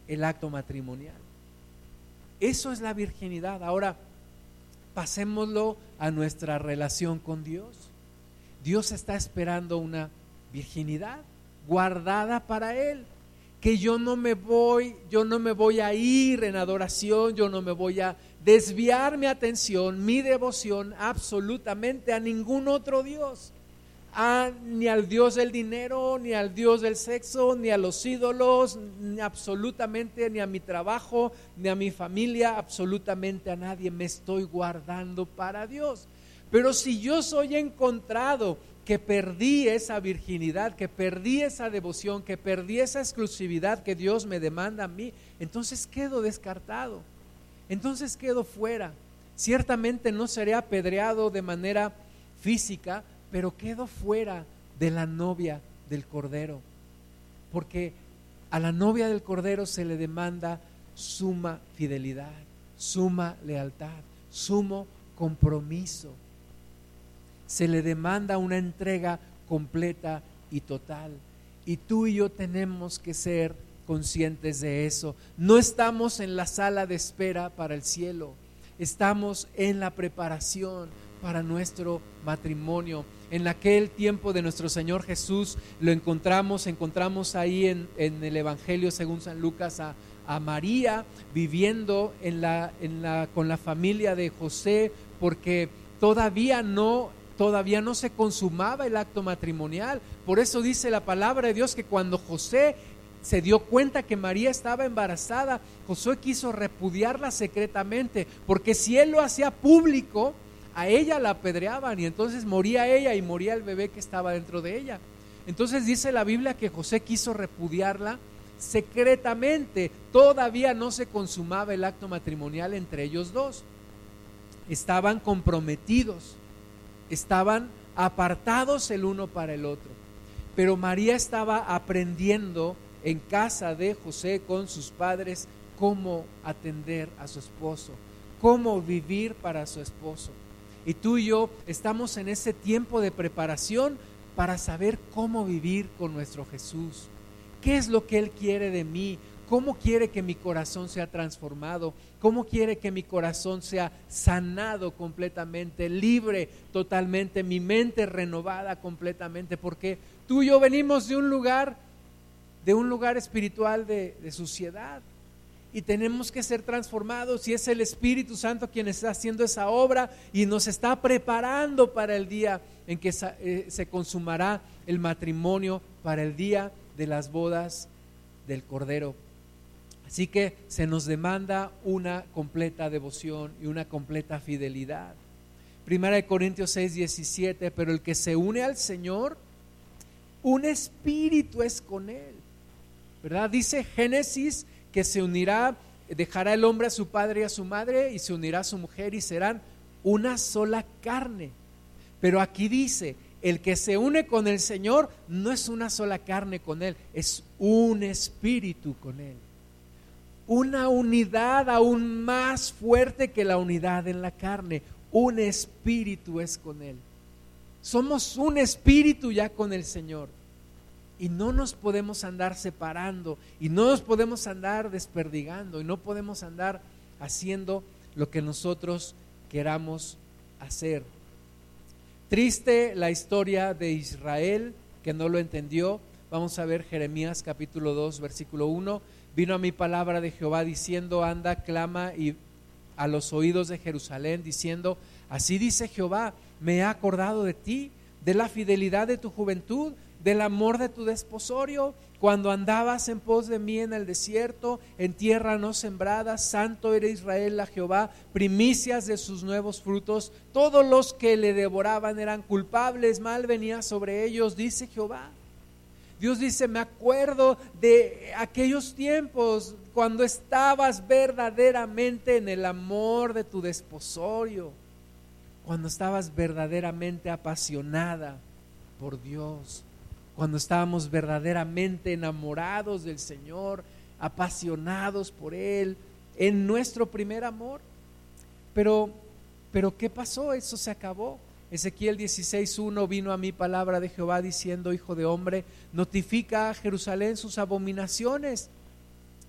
el acto matrimonial. Eso es la virginidad. Ahora, pasémoslo a nuestra relación con Dios. Dios está esperando una virginidad guardada para Él. Que yo no me voy, yo no me voy a ir en adoración, yo no me voy a desviar mi atención, mi devoción absolutamente a ningún otro Dios ni al Dios del dinero, ni al Dios del sexo, ni a los ídolos, ni absolutamente ni a mi trabajo, ni a mi familia, absolutamente a nadie. Me estoy guardando para Dios. Pero si yo soy encontrado que perdí esa virginidad, que perdí esa devoción, que perdí esa exclusividad que Dios me demanda a mí, entonces quedo descartado. Entonces quedo fuera. Ciertamente no seré apedreado de manera física, pero quedo fuera de la novia del Cordero, porque a la novia del Cordero se le demanda suma fidelidad, suma lealtad, sumo compromiso. Se le demanda una entrega completa y total. Y tú y yo tenemos que ser conscientes de eso. No estamos en la sala de espera para el cielo, estamos en la preparación para nuestro matrimonio en aquel tiempo de nuestro Señor Jesús lo encontramos, encontramos ahí en, el Evangelio según San Lucas a, María viviendo en la, en la, con la familia de José porque todavía no todavía no se consumaba el acto matrimonial. Por eso dice la palabra de Dios que cuando José se dio cuenta que María estaba embarazada, José quiso repudiarla secretamente, porque si él lo hacía público, a ella la apedreaban y entonces moría ella y moría el bebé que estaba dentro de ella. Entonces dice la Biblia que José quiso repudiarla secretamente. Todavía no se consumaba el acto matrimonial entre ellos dos. Estaban comprometidos, estaban apartados el uno para el otro. Pero María estaba aprendiendo en casa de José con sus padres cómo atender a su esposo, cómo vivir para su esposo. Y tú y yo estamos en ese tiempo de preparación para saber cómo vivir con nuestro Jesús. ¿Qué es lo que Él quiere de mí? ¿Cómo quiere que mi corazón sea transformado? ¿Cómo quiere que mi corazón sea sanado completamente, libre totalmente, mi mente renovada completamente? Porque tú y yo venimos de un lugar, de un lugar espiritual de, suciedad, y tenemos que ser transformados y es el Espíritu Santo quien está haciendo esa obra y nos está preparando para el día en que eh, se consumará el matrimonio, para el día de las bodas del Cordero. Así que se nos demanda una completa devoción y una completa fidelidad. Primera de Corintios 6, 17, pero el que se une al Señor, un espíritu es con él. ¿Verdad? Dice Génesis que se unirá, dejará el hombre a su padre y a su madre y se unirá a su mujer y serán una sola carne. Pero aquí dice, el que se une con el Señor no es una sola carne con Él, es un espíritu con Él. Una unidad aún más fuerte que la unidad en la carne. Un espíritu es con Él. Somos un espíritu ya con el Señor y no nos podemos andar separando y no nos podemos andar desperdigando y no podemos andar haciendo lo que nosotros queramos hacer. Triste la historia de Israel que no lo entendió. Vamos a ver Jeremías capítulo 2 versículo 1. Vino a mi palabra de Jehová diciendo, anda, clama y a los oídos de Jerusalén, diciendo, así dice Jehová, me he acordado de ti, de la fidelidad de tu juventud, del amor de tu desposorio, cuando andabas en pos de mí en el desierto, en tierra no sembrada, santo era Israel a Jehová, primicias de sus nuevos frutos, todos los que le devoraban eran culpables, mal venía sobre ellos, dice Jehová. Dios dice, me acuerdo de aquellos tiempos cuando estabas verdaderamente en el amor de tu desposorio, cuando estabas verdaderamente apasionada por Dios cuando estábamos verdaderamente enamorados del Señor, apasionados por Él, en nuestro primer amor. Pero, pero ¿qué pasó? Eso se acabó. Ezequiel 16.1 vino a mi palabra de Jehová diciendo, Hijo de hombre, notifica a Jerusalén sus abominaciones.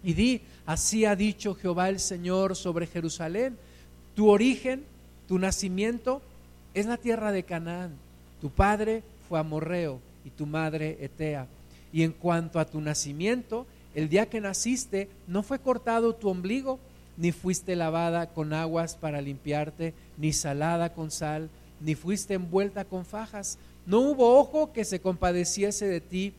Y di, así ha dicho Jehová el Señor sobre Jerusalén, tu origen, tu nacimiento es la tierra de Canaán, tu padre fue amorreo y tu madre Etea. Y en cuanto a tu nacimiento, el día que naciste, no fue cortado tu ombligo, ni fuiste lavada con aguas para limpiarte, ni salada con sal, ni fuiste envuelta con fajas. No hubo ojo que se compadeciese de ti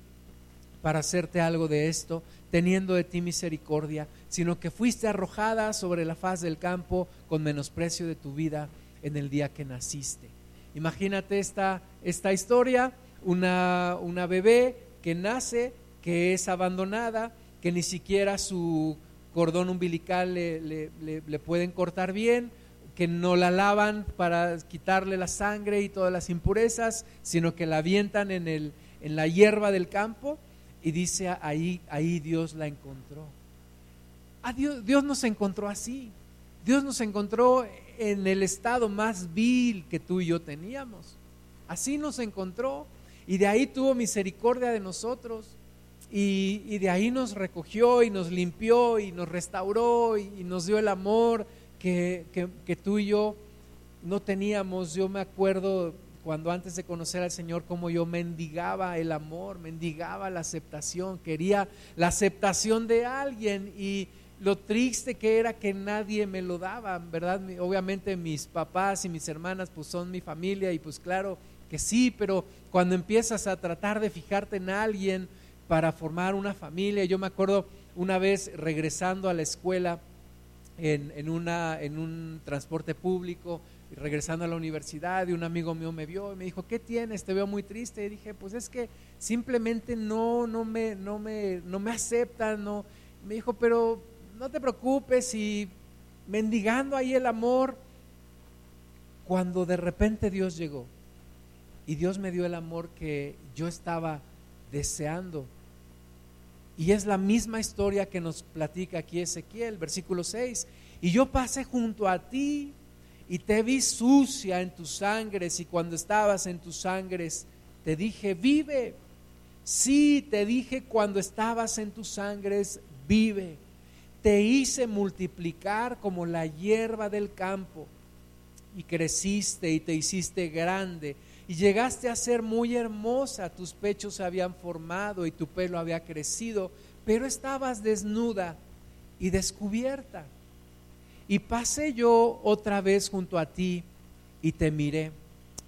para hacerte algo de esto, teniendo de ti misericordia, sino que fuiste arrojada sobre la faz del campo con menosprecio de tu vida en el día que naciste. Imagínate esta, esta historia una, una bebé que nace, que es abandonada, que ni siquiera su cordón umbilical le, le, pueden cortar bien, que no la lavan para quitarle la sangre y todas las impurezas, sino que la avientan en, el, en la hierba del campo y dice ahí, ahí Dios la encontró. Ah, Dios, Dios nos encontró así. Dios nos encontró en el estado más vil que tú y yo teníamos. Así nos encontró y de ahí tuvo misericordia de nosotros. Y, de ahí nos recogió y nos limpió y nos restauró y, nos dio el amor que, que, tú y yo no teníamos. Yo me acuerdo cuando antes de conocer al Señor, como yo mendigaba el amor, mendigaba la aceptación, quería la aceptación de alguien y lo triste que era que nadie me lo daba, ¿verdad? Obviamente mis papás y mis hermanas pues son mi familia y pues claro, que sí, pero cuando empiezas a tratar de fijarte en alguien para formar una familia, yo me acuerdo una vez regresando a la escuela en, una, en un transporte público, regresando a la universidad y un amigo mío me vio y me dijo, ¿qué tienes? Te veo muy triste. Y dije, pues es que simplemente no, no, me, no, me, no me aceptan. No. Me dijo, pero no te preocupes y mendigando ahí el amor, cuando de repente Dios llegó y Dios me dio el amor que yo estaba deseando. Y es la misma historia que nos platica aquí Ezequiel, versículo 6. Y yo pasé junto a ti y te vi sucia en tus sangres y cuando estabas en tus sangres te dije, vive. Sí, te dije cuando estabas en tus sangres, vive. Te hice multiplicar como la hierba del campo y creciste y te hiciste grande y llegaste a ser muy hermosa, tus pechos se habían formado y tu pelo había crecido, pero estabas desnuda y descubierta. Y pasé yo otra vez junto a ti y te miré,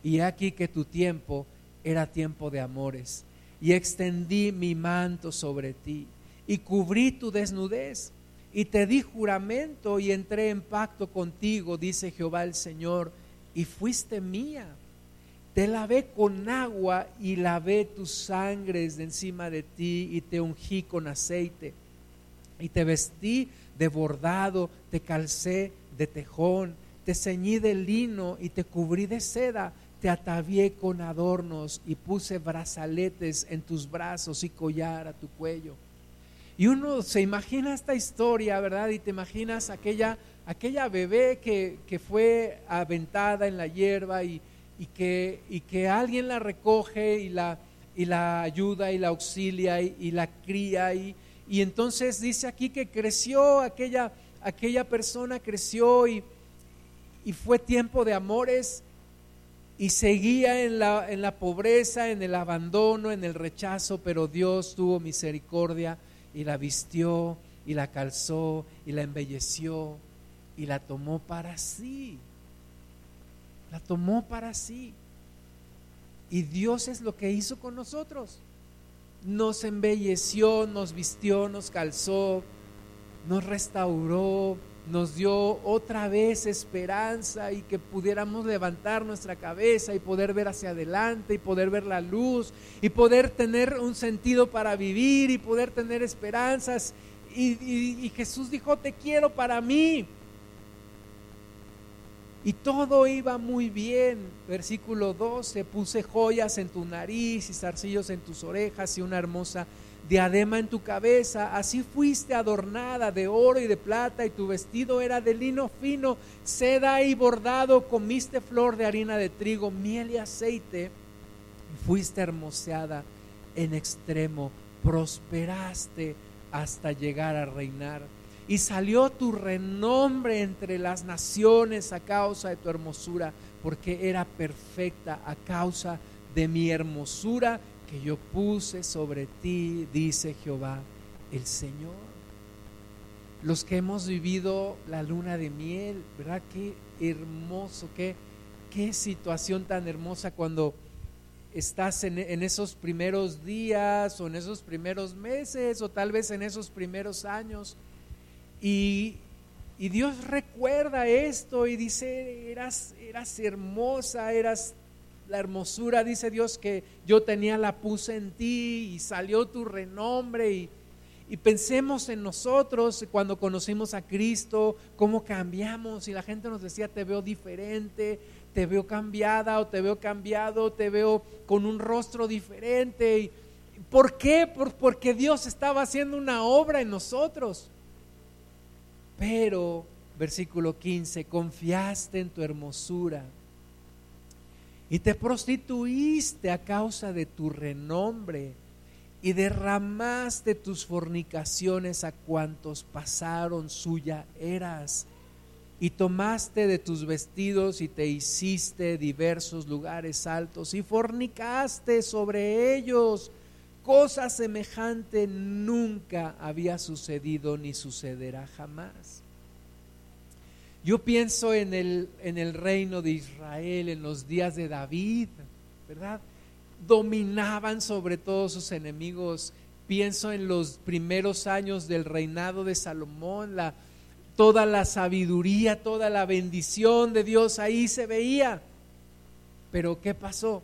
y aquí que tu tiempo era tiempo de amores, y extendí mi manto sobre ti, y cubrí tu desnudez, y te di juramento y entré en pacto contigo, dice Jehová el Señor, y fuiste mía te lavé con agua y lavé tus sangres de encima de ti y te ungí con aceite. Y te vestí de bordado, te calcé de tejón, te ceñí de lino y te cubrí de seda, te atavié con adornos y puse brazaletes en tus brazos y collar a tu cuello. Y uno se imagina esta historia, ¿verdad? Y te imaginas aquella, aquella bebé que, que fue aventada en la hierba y, y que, y que alguien la recoge y la, y la ayuda y la auxilia y, la cría. Y, y, entonces dice aquí que creció aquella, aquella persona, creció y, y fue tiempo de amores y seguía en la, en la pobreza, en el abandono, en el rechazo, pero Dios tuvo misericordia y la vistió y la calzó y la embelleció y la tomó para sí. La tomó para sí. Y Dios es lo que hizo con nosotros. Nos embelleció, nos vistió, nos calzó, nos restauró, nos dio otra vez esperanza y que pudiéramos levantar nuestra cabeza y poder ver hacia adelante y poder ver la luz y poder tener un sentido para vivir y poder tener esperanzas. Y, Jesús dijo, te quiero para mí. Y todo iba muy bien. Versículo 12, puse joyas en tu nariz y zarcillos en tus orejas y una hermosa diadema en tu cabeza, así fuiste adornada de oro y de plata, y tu vestido era de lino fino, seda y bordado, comiste flor de harina de trigo, miel y aceite, y fuiste hermoseada en extremo, prosperaste hasta llegar a reinar. Y salió tu renombre entre las naciones a causa de tu hermosura, porque era perfecta a causa de mi hermosura que yo puse sobre ti, dice Jehová el Señor. Los que hemos vivido la luna de miel, ¿verdad? Qué hermoso, qué, qué situación tan hermosa cuando estás en, en, esos primeros días o en esos primeros meses o tal vez en esos primeros años. Y, Dios recuerda esto y dice, eras, eras hermosa, eras la hermosura, dice Dios, que yo tenía la puse en ti y salió tu renombre y, pensemos en nosotros cuando conocimos a Cristo, cómo cambiamos y la gente nos decía, te veo diferente, te veo cambiada o te veo cambiado, te veo con un rostro diferente. ¿Por qué? porque Dios estaba haciendo una obra en nosotros. Pero, versículo 15, confiaste en tu hermosura y te prostituiste a causa de tu renombre y derramaste tus fornicaciones a cuantos pasaron suya eras y tomaste de tus vestidos y te hiciste diversos lugares altos y fornicaste sobre ellos. Cosa semejante nunca había sucedido ni sucederá jamás. Yo pienso en el, en el reino de Israel, en los días de David, ¿verdad? Dominaban sobre todos sus enemigos. Pienso en los primeros años del reinado de Salomón, toda la sabiduría, toda la bendición de Dios ahí se veía. Pero ¿qué pasó?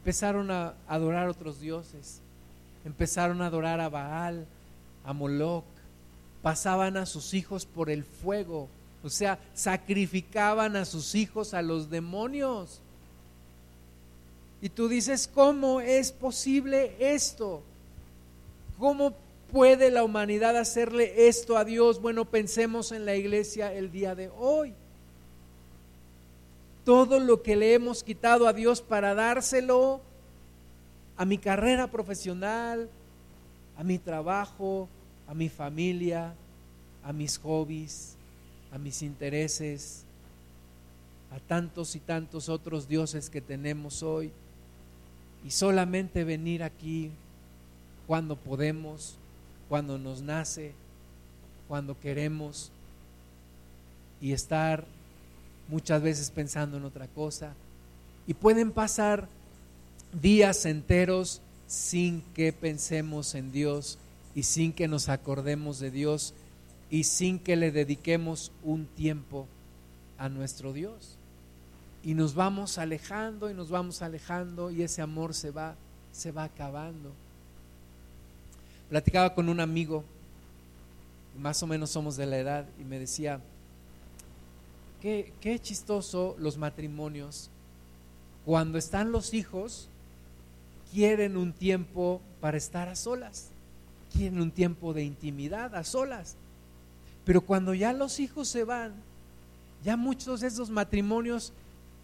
Empezaron a adorar otros dioses, empezaron a adorar a Baal, a Moloch, pasaban a sus hijos por el fuego, o sea, sacrificaban a sus hijos a los demonios. Y tú dices, ¿cómo es posible esto? ¿Cómo puede la humanidad hacerle esto a Dios? Bueno, pensemos en la iglesia el día de hoy. Todo lo que le hemos quitado a Dios para dárselo a mi carrera profesional, a mi trabajo, a mi familia, a mis hobbies, a mis intereses, a tantos y tantos otros dioses que tenemos hoy, y solamente venir aquí cuando podemos, cuando nos nace, cuando queremos, y estar muchas veces pensando en otra cosa. Y pueden pasar días enteros sin que pensemos en Dios y sin que nos acordemos de Dios y sin que le dediquemos un tiempo a nuestro Dios. Y nos vamos alejando y nos vamos alejando y ese amor se va, se va acabando. Platicaba con un amigo, más o menos somos de la edad, y me decía, qué, qué chistoso los matrimonios, cuando están los hijos, quieren un tiempo para estar a solas, quieren un tiempo de intimidad a solas. Pero cuando ya los hijos se van, ya muchos de esos matrimonios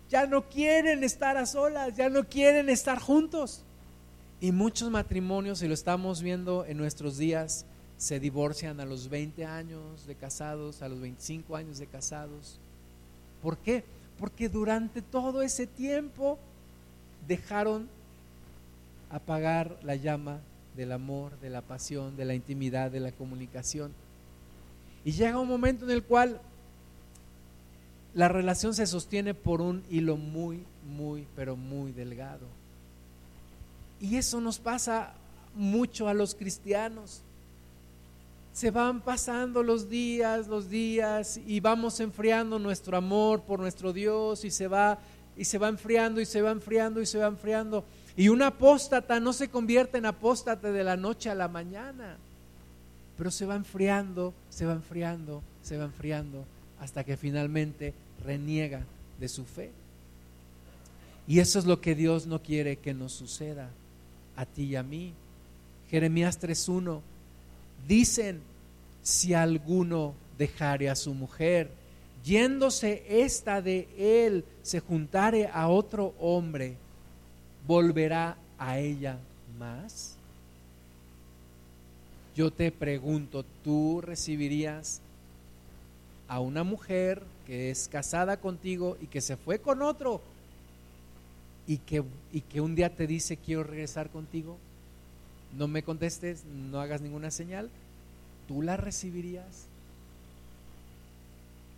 ya no quieren estar a solas, ya no quieren estar juntos. Y muchos matrimonios, y lo estamos viendo en nuestros días, se divorcian a los 20 años de casados, a los 25 años de casados. ¿Por qué? Porque durante todo ese tiempo dejaron apagar la llama del amor, de la pasión, de la intimidad, de la comunicación. Y llega un momento en el cual la relación se sostiene por un hilo muy, muy, pero muy delgado. Y eso nos pasa mucho a los cristianos. Se van pasando los días, los días y vamos enfriando nuestro amor por nuestro Dios y se va y se va enfriando y se va enfriando y se va enfriando. Y un apóstata no se convierte en apóstate de la noche a la mañana, pero se va enfriando, se va enfriando, se va enfriando hasta que finalmente reniega de su fe. Y eso es lo que Dios no quiere que nos suceda a ti y a mí. Jeremías 3.1, dicen, si alguno dejare a su mujer, yéndose esta de él, se juntare a otro hombre, volverá a ella más. Yo te pregunto, ¿tú recibirías a una mujer que es casada contigo y que se fue con otro y que, y que un día te dice quiero regresar contigo? No me contestes, no hagas ninguna señal, ¿tú la recibirías?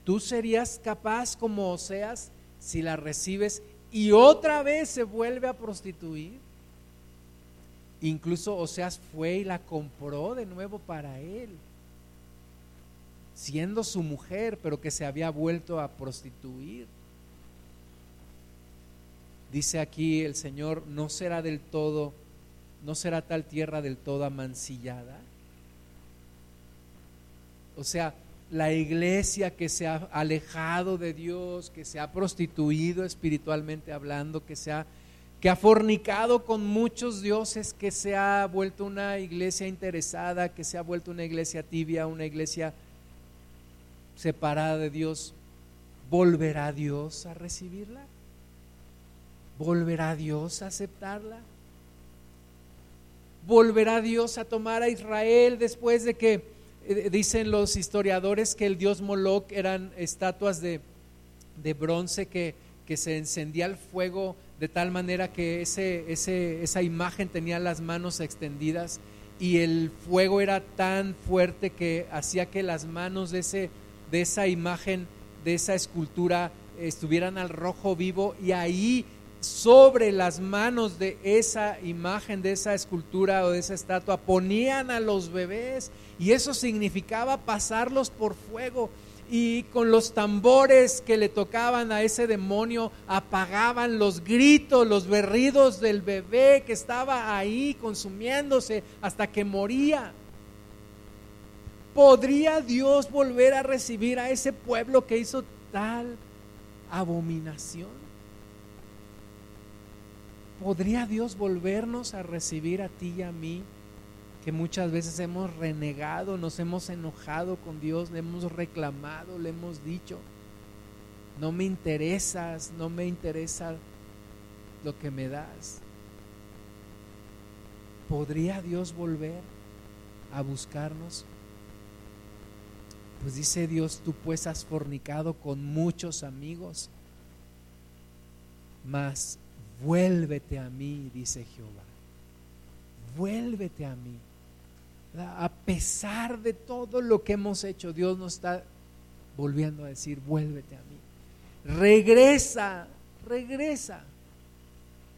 ¿Tú serías capaz como seas si la recibes y otra vez se vuelve a prostituir? Incluso Oseas fue y la compró de nuevo para él, siendo su mujer, pero que se había vuelto a prostituir. Dice aquí el Señor, no será del todo ¿no será tal tierra del todo amancillada? O sea, la iglesia que se ha alejado de Dios, que se ha prostituido espiritualmente hablando, que se ha que ha fornicado con muchos dioses, que se ha vuelto una iglesia interesada, que se ha vuelto una iglesia tibia, una iglesia separada de Dios, ¿volverá Dios a recibirla? ¿Volverá Dios a aceptarla? Volverá Dios a tomar a Israel después de que eh, dicen los historiadores que el dios Moloch eran estatuas de, bronce que, que, se encendía el fuego de tal manera que ese, ese, esa imagen tenía las manos extendidas y el fuego era tan fuerte que hacía que las manos de, ese, de esa imagen, de esa escultura, estuvieran al rojo vivo y ahí sobre las manos de esa imagen, de esa escultura o de esa estatua, ponían a los bebés y eso significaba pasarlos por fuego y con los tambores que le tocaban a ese demonio apagaban los gritos, los berridos del bebé que estaba ahí consumiéndose hasta que moría. ¿Podría Dios volver a recibir a ese pueblo que hizo tal abominación? ¿Podría Dios volvernos a recibir a ti y a mí? Que muchas veces hemos renegado, nos hemos enojado con Dios, le hemos reclamado, le hemos dicho, no me interesas, no me interesa lo que me das. ¿Podría Dios volver a buscarnos? Pues dice Dios, tú pues has fornicado con muchos amigos, mas vuélvete a mí, dice Jehová. Vuélvete a mí. A pesar de todo lo que hemos hecho, Dios nos está volviendo a decir, vuélvete a mí. Regresa, regresa.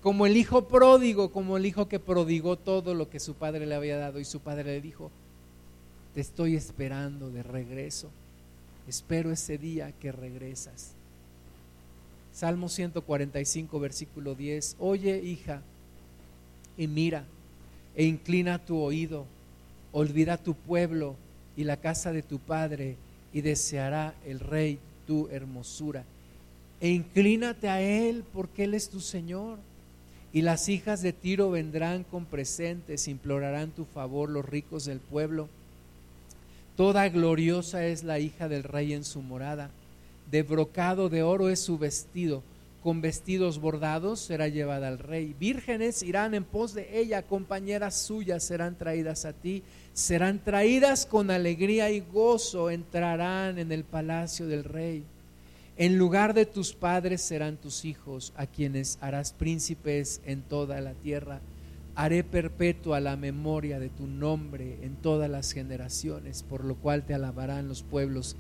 Como el hijo pródigo, como el hijo que prodigó todo lo que su padre le había dado y su padre le dijo, te estoy esperando de regreso. Espero ese día que regresas. Salmo 145, versículo 10. Oye, hija, y mira, e inclina tu oído, olvida tu pueblo y la casa de tu padre, y deseará el rey tu hermosura. E inclínate a él, porque él es tu Señor. Y las hijas de Tiro vendrán con presentes, implorarán tu favor los ricos del pueblo. Toda gloriosa es la hija del rey en su morada de brocado de oro es su vestido, con vestidos bordados será llevada al rey. Vírgenes irán en pos de ella, compañeras suyas serán traídas a ti, serán traídas con alegría y gozo, entrarán en el palacio del rey. En lugar de tus padres serán tus hijos, a quienes harás príncipes en toda la tierra. Haré perpetua la memoria de tu nombre en todas las generaciones, por lo cual te alabarán los pueblos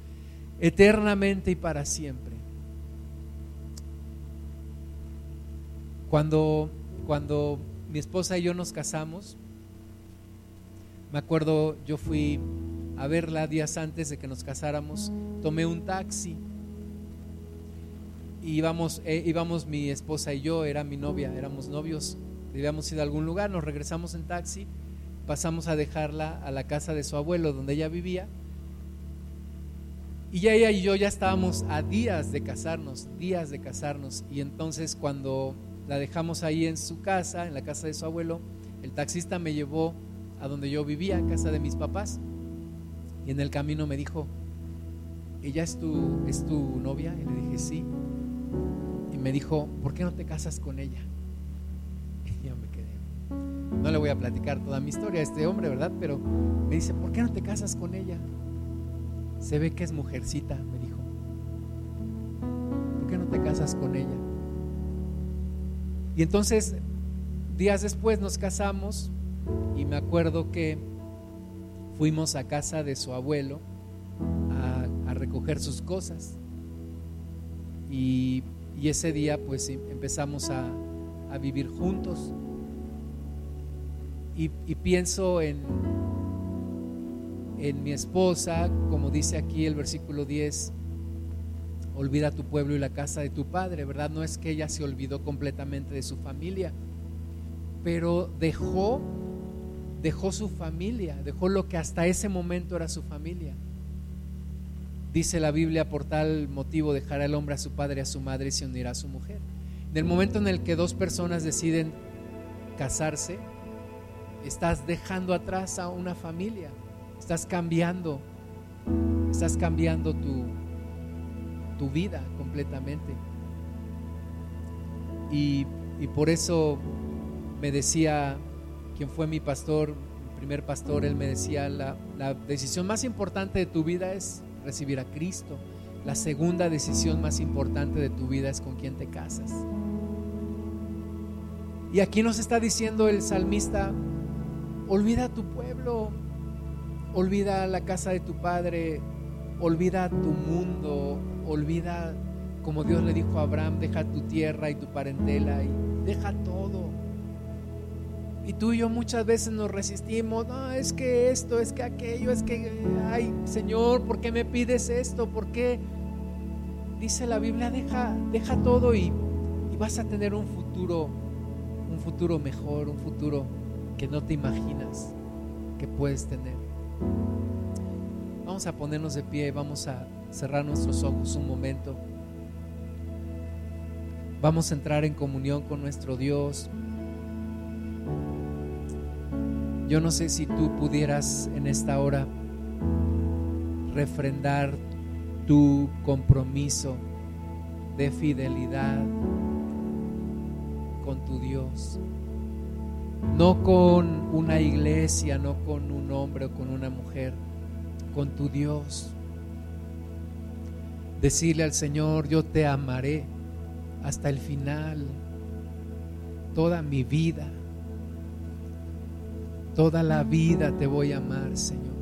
eternamente y para siempre. Cuando, cuando mi esposa y yo nos casamos, me acuerdo, yo fui a verla días antes de que nos casáramos, tomé un taxi y íbamos, eh, mi esposa y yo, era mi novia, éramos novios, debíamos ir a algún lugar, nos regresamos en taxi, pasamos a dejarla a la casa de su abuelo donde ella vivía y ya ella y yo ya estábamos a días de casarnos, días de casarnos. Y entonces cuando la dejamos ahí en su casa, en la casa de su abuelo, el taxista me llevó a donde yo vivía, en casa de mis papás. Y en el camino me dijo, ¿ella es tu, es tu novia? Y le dije, sí. Y me dijo, ¿por qué no te casas con ella? Y yo me quedé. No le voy a platicar toda mi historia a este hombre, ¿verdad? Pero me dice, ¿por qué no te casas con ella? Se ve que es mujercita, me dijo. ¿Por qué no te casas con ella? Y entonces, días después nos casamos y me acuerdo que fuimos a casa de su abuelo a, recoger sus cosas. Y, ese día pues em, empezamos a, vivir juntos. Y, pienso en, en mi esposa, como dice aquí el versículo 10, olvida tu pueblo y la casa de tu padre, ¿verdad? No es que ella se olvidó completamente de su familia, pero dejó dejó su familia, dejó lo que hasta ese momento era su familia. Dice la Biblia, por tal motivo dejará el hombre a su padre y a su madre y se unirá a su mujer. En el momento en el que dos personas deciden casarse, estás dejando atrás a una familia, estás cambiando, estás cambiando tu, tu vida completamente. Y, y por eso me decía quien fue mi pastor, mi primer pastor, él me decía, la, la decisión más importante de tu vida es recibir a Cristo. La segunda decisión más importante de tu vida es con quién te casas. Y aquí nos está diciendo el salmista, olvida tu pueblo, olvida la casa de tu padre, olvida tu mundo, olvida como Dios le dijo a Abraham, deja tu tierra y tu parentela y deja todo y tú y yo muchas veces nos resistimos, no, es que esto, es que aquello, es que, ay, Señor, ¿por qué me pides esto? ¿Por qué? Dice la Biblia, deja, deja todo y, y vas a tener un futuro, un futuro mejor, un futuro que no te imaginas que puedes tener. Vamos a ponernos de pie y vamos a cerrar nuestros ojos un momento. Vamos a entrar en comunión con nuestro Dios. Yo no sé si tú pudieras en esta hora refrendar tu compromiso de fidelidad con tu Dios. No con una iglesia, no con un hombre o con una mujer, con tu Dios. Decirle al Señor, yo te amaré hasta el final, toda mi vida Toda la vida te voy a amar, Señor.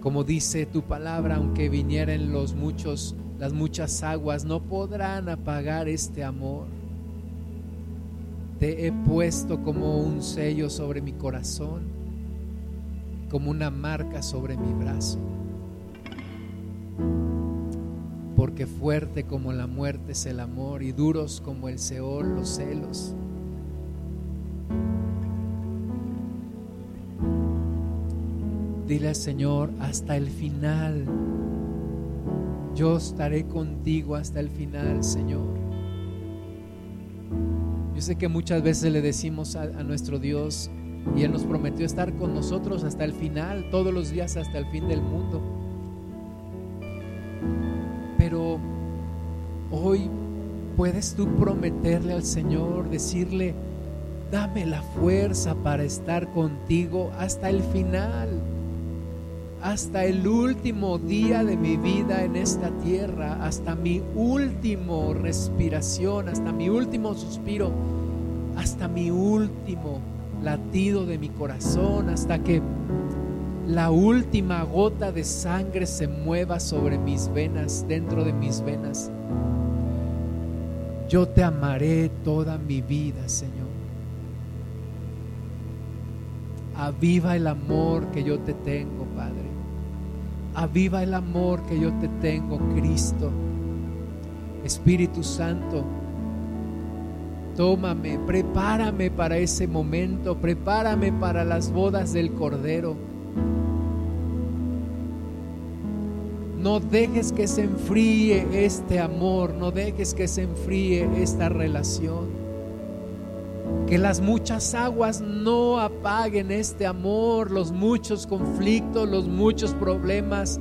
Como dice tu palabra, aunque vinieren los muchos, las muchas aguas, no podrán apagar este amor. Te he puesto como un sello sobre mi corazón, como una marca sobre mi brazo. Porque fuerte como la muerte es el amor y duros como el Seol los celos. Dile al Señor, hasta el final. Yo estaré contigo hasta el final, Señor. Yo sé que muchas veces le decimos a, nuestro Dios y Él nos prometió estar con nosotros hasta el final, todos los días hasta el fin del mundo. Pero hoy puedes tú prometerle al Señor, decirle, dame la fuerza para estar contigo hasta el final hasta el último día de mi vida en esta tierra, hasta mi último respiración, hasta mi último suspiro, hasta mi último latido de mi corazón, hasta que la última gota de sangre se mueva sobre mis venas, dentro de mis venas. Yo te amaré toda mi vida, Señor. Aviva el amor que yo te tengo. Aviva el amor que yo te tengo, Cristo. Espíritu Santo, tómame, prepárame para ese momento, prepárame para las bodas del Cordero. No dejes que se enfríe este amor, no dejes que se enfríe esta relación. Que las muchas aguas no apaguen este amor, los muchos conflictos, los muchos problemas,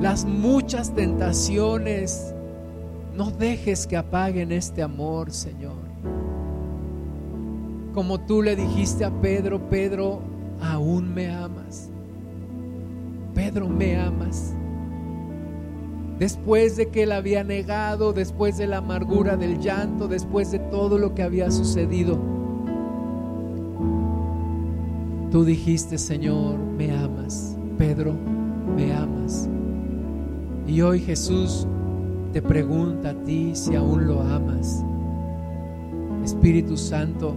las muchas tentaciones. No dejes que apaguen este amor, Señor. Como tú le dijiste a Pedro, Pedro, aún me amas. Pedro, me amas después de que él había negado, después de la amargura del llanto, después de todo lo que había sucedido. Tú dijiste, Señor, me amas. Pedro, me amas. Y hoy Jesús te pregunta a ti si aún lo amas. Espíritu Santo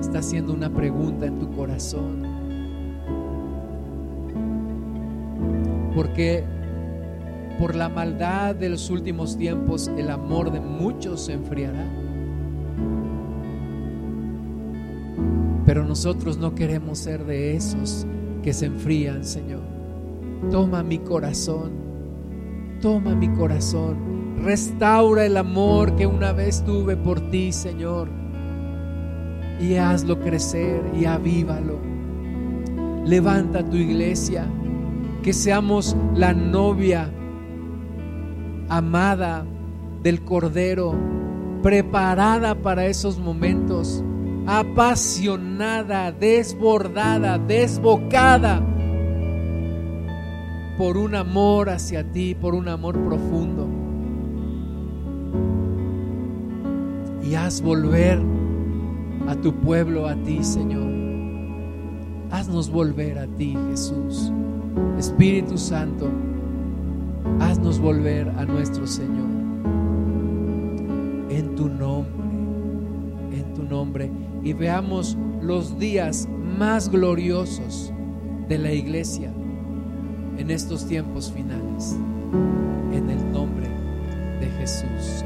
está haciendo una pregunta en tu corazón. Porque por la maldad de los últimos tiempos, el amor de muchos se enfriará. Pero nosotros no queremos ser de esos que se enfrían, Señor. Toma mi corazón, toma mi corazón, restaura el amor que una vez tuve por ti, Señor, y hazlo crecer y avívalo. Levanta tu iglesia, que seamos la novia amada del Cordero, preparada para esos momentos, apasionada, desbordada, desbocada por un amor hacia ti, por un amor profundo. Y haz volver a tu pueblo a ti, Señor. Haznos volver a ti, Jesús. Espíritu Santo haznos volver a nuestro Señor. En tu nombre, en tu nombre. Y veamos los días más gloriosos de la iglesia en estos tiempos finales. En el nombre de Jesús.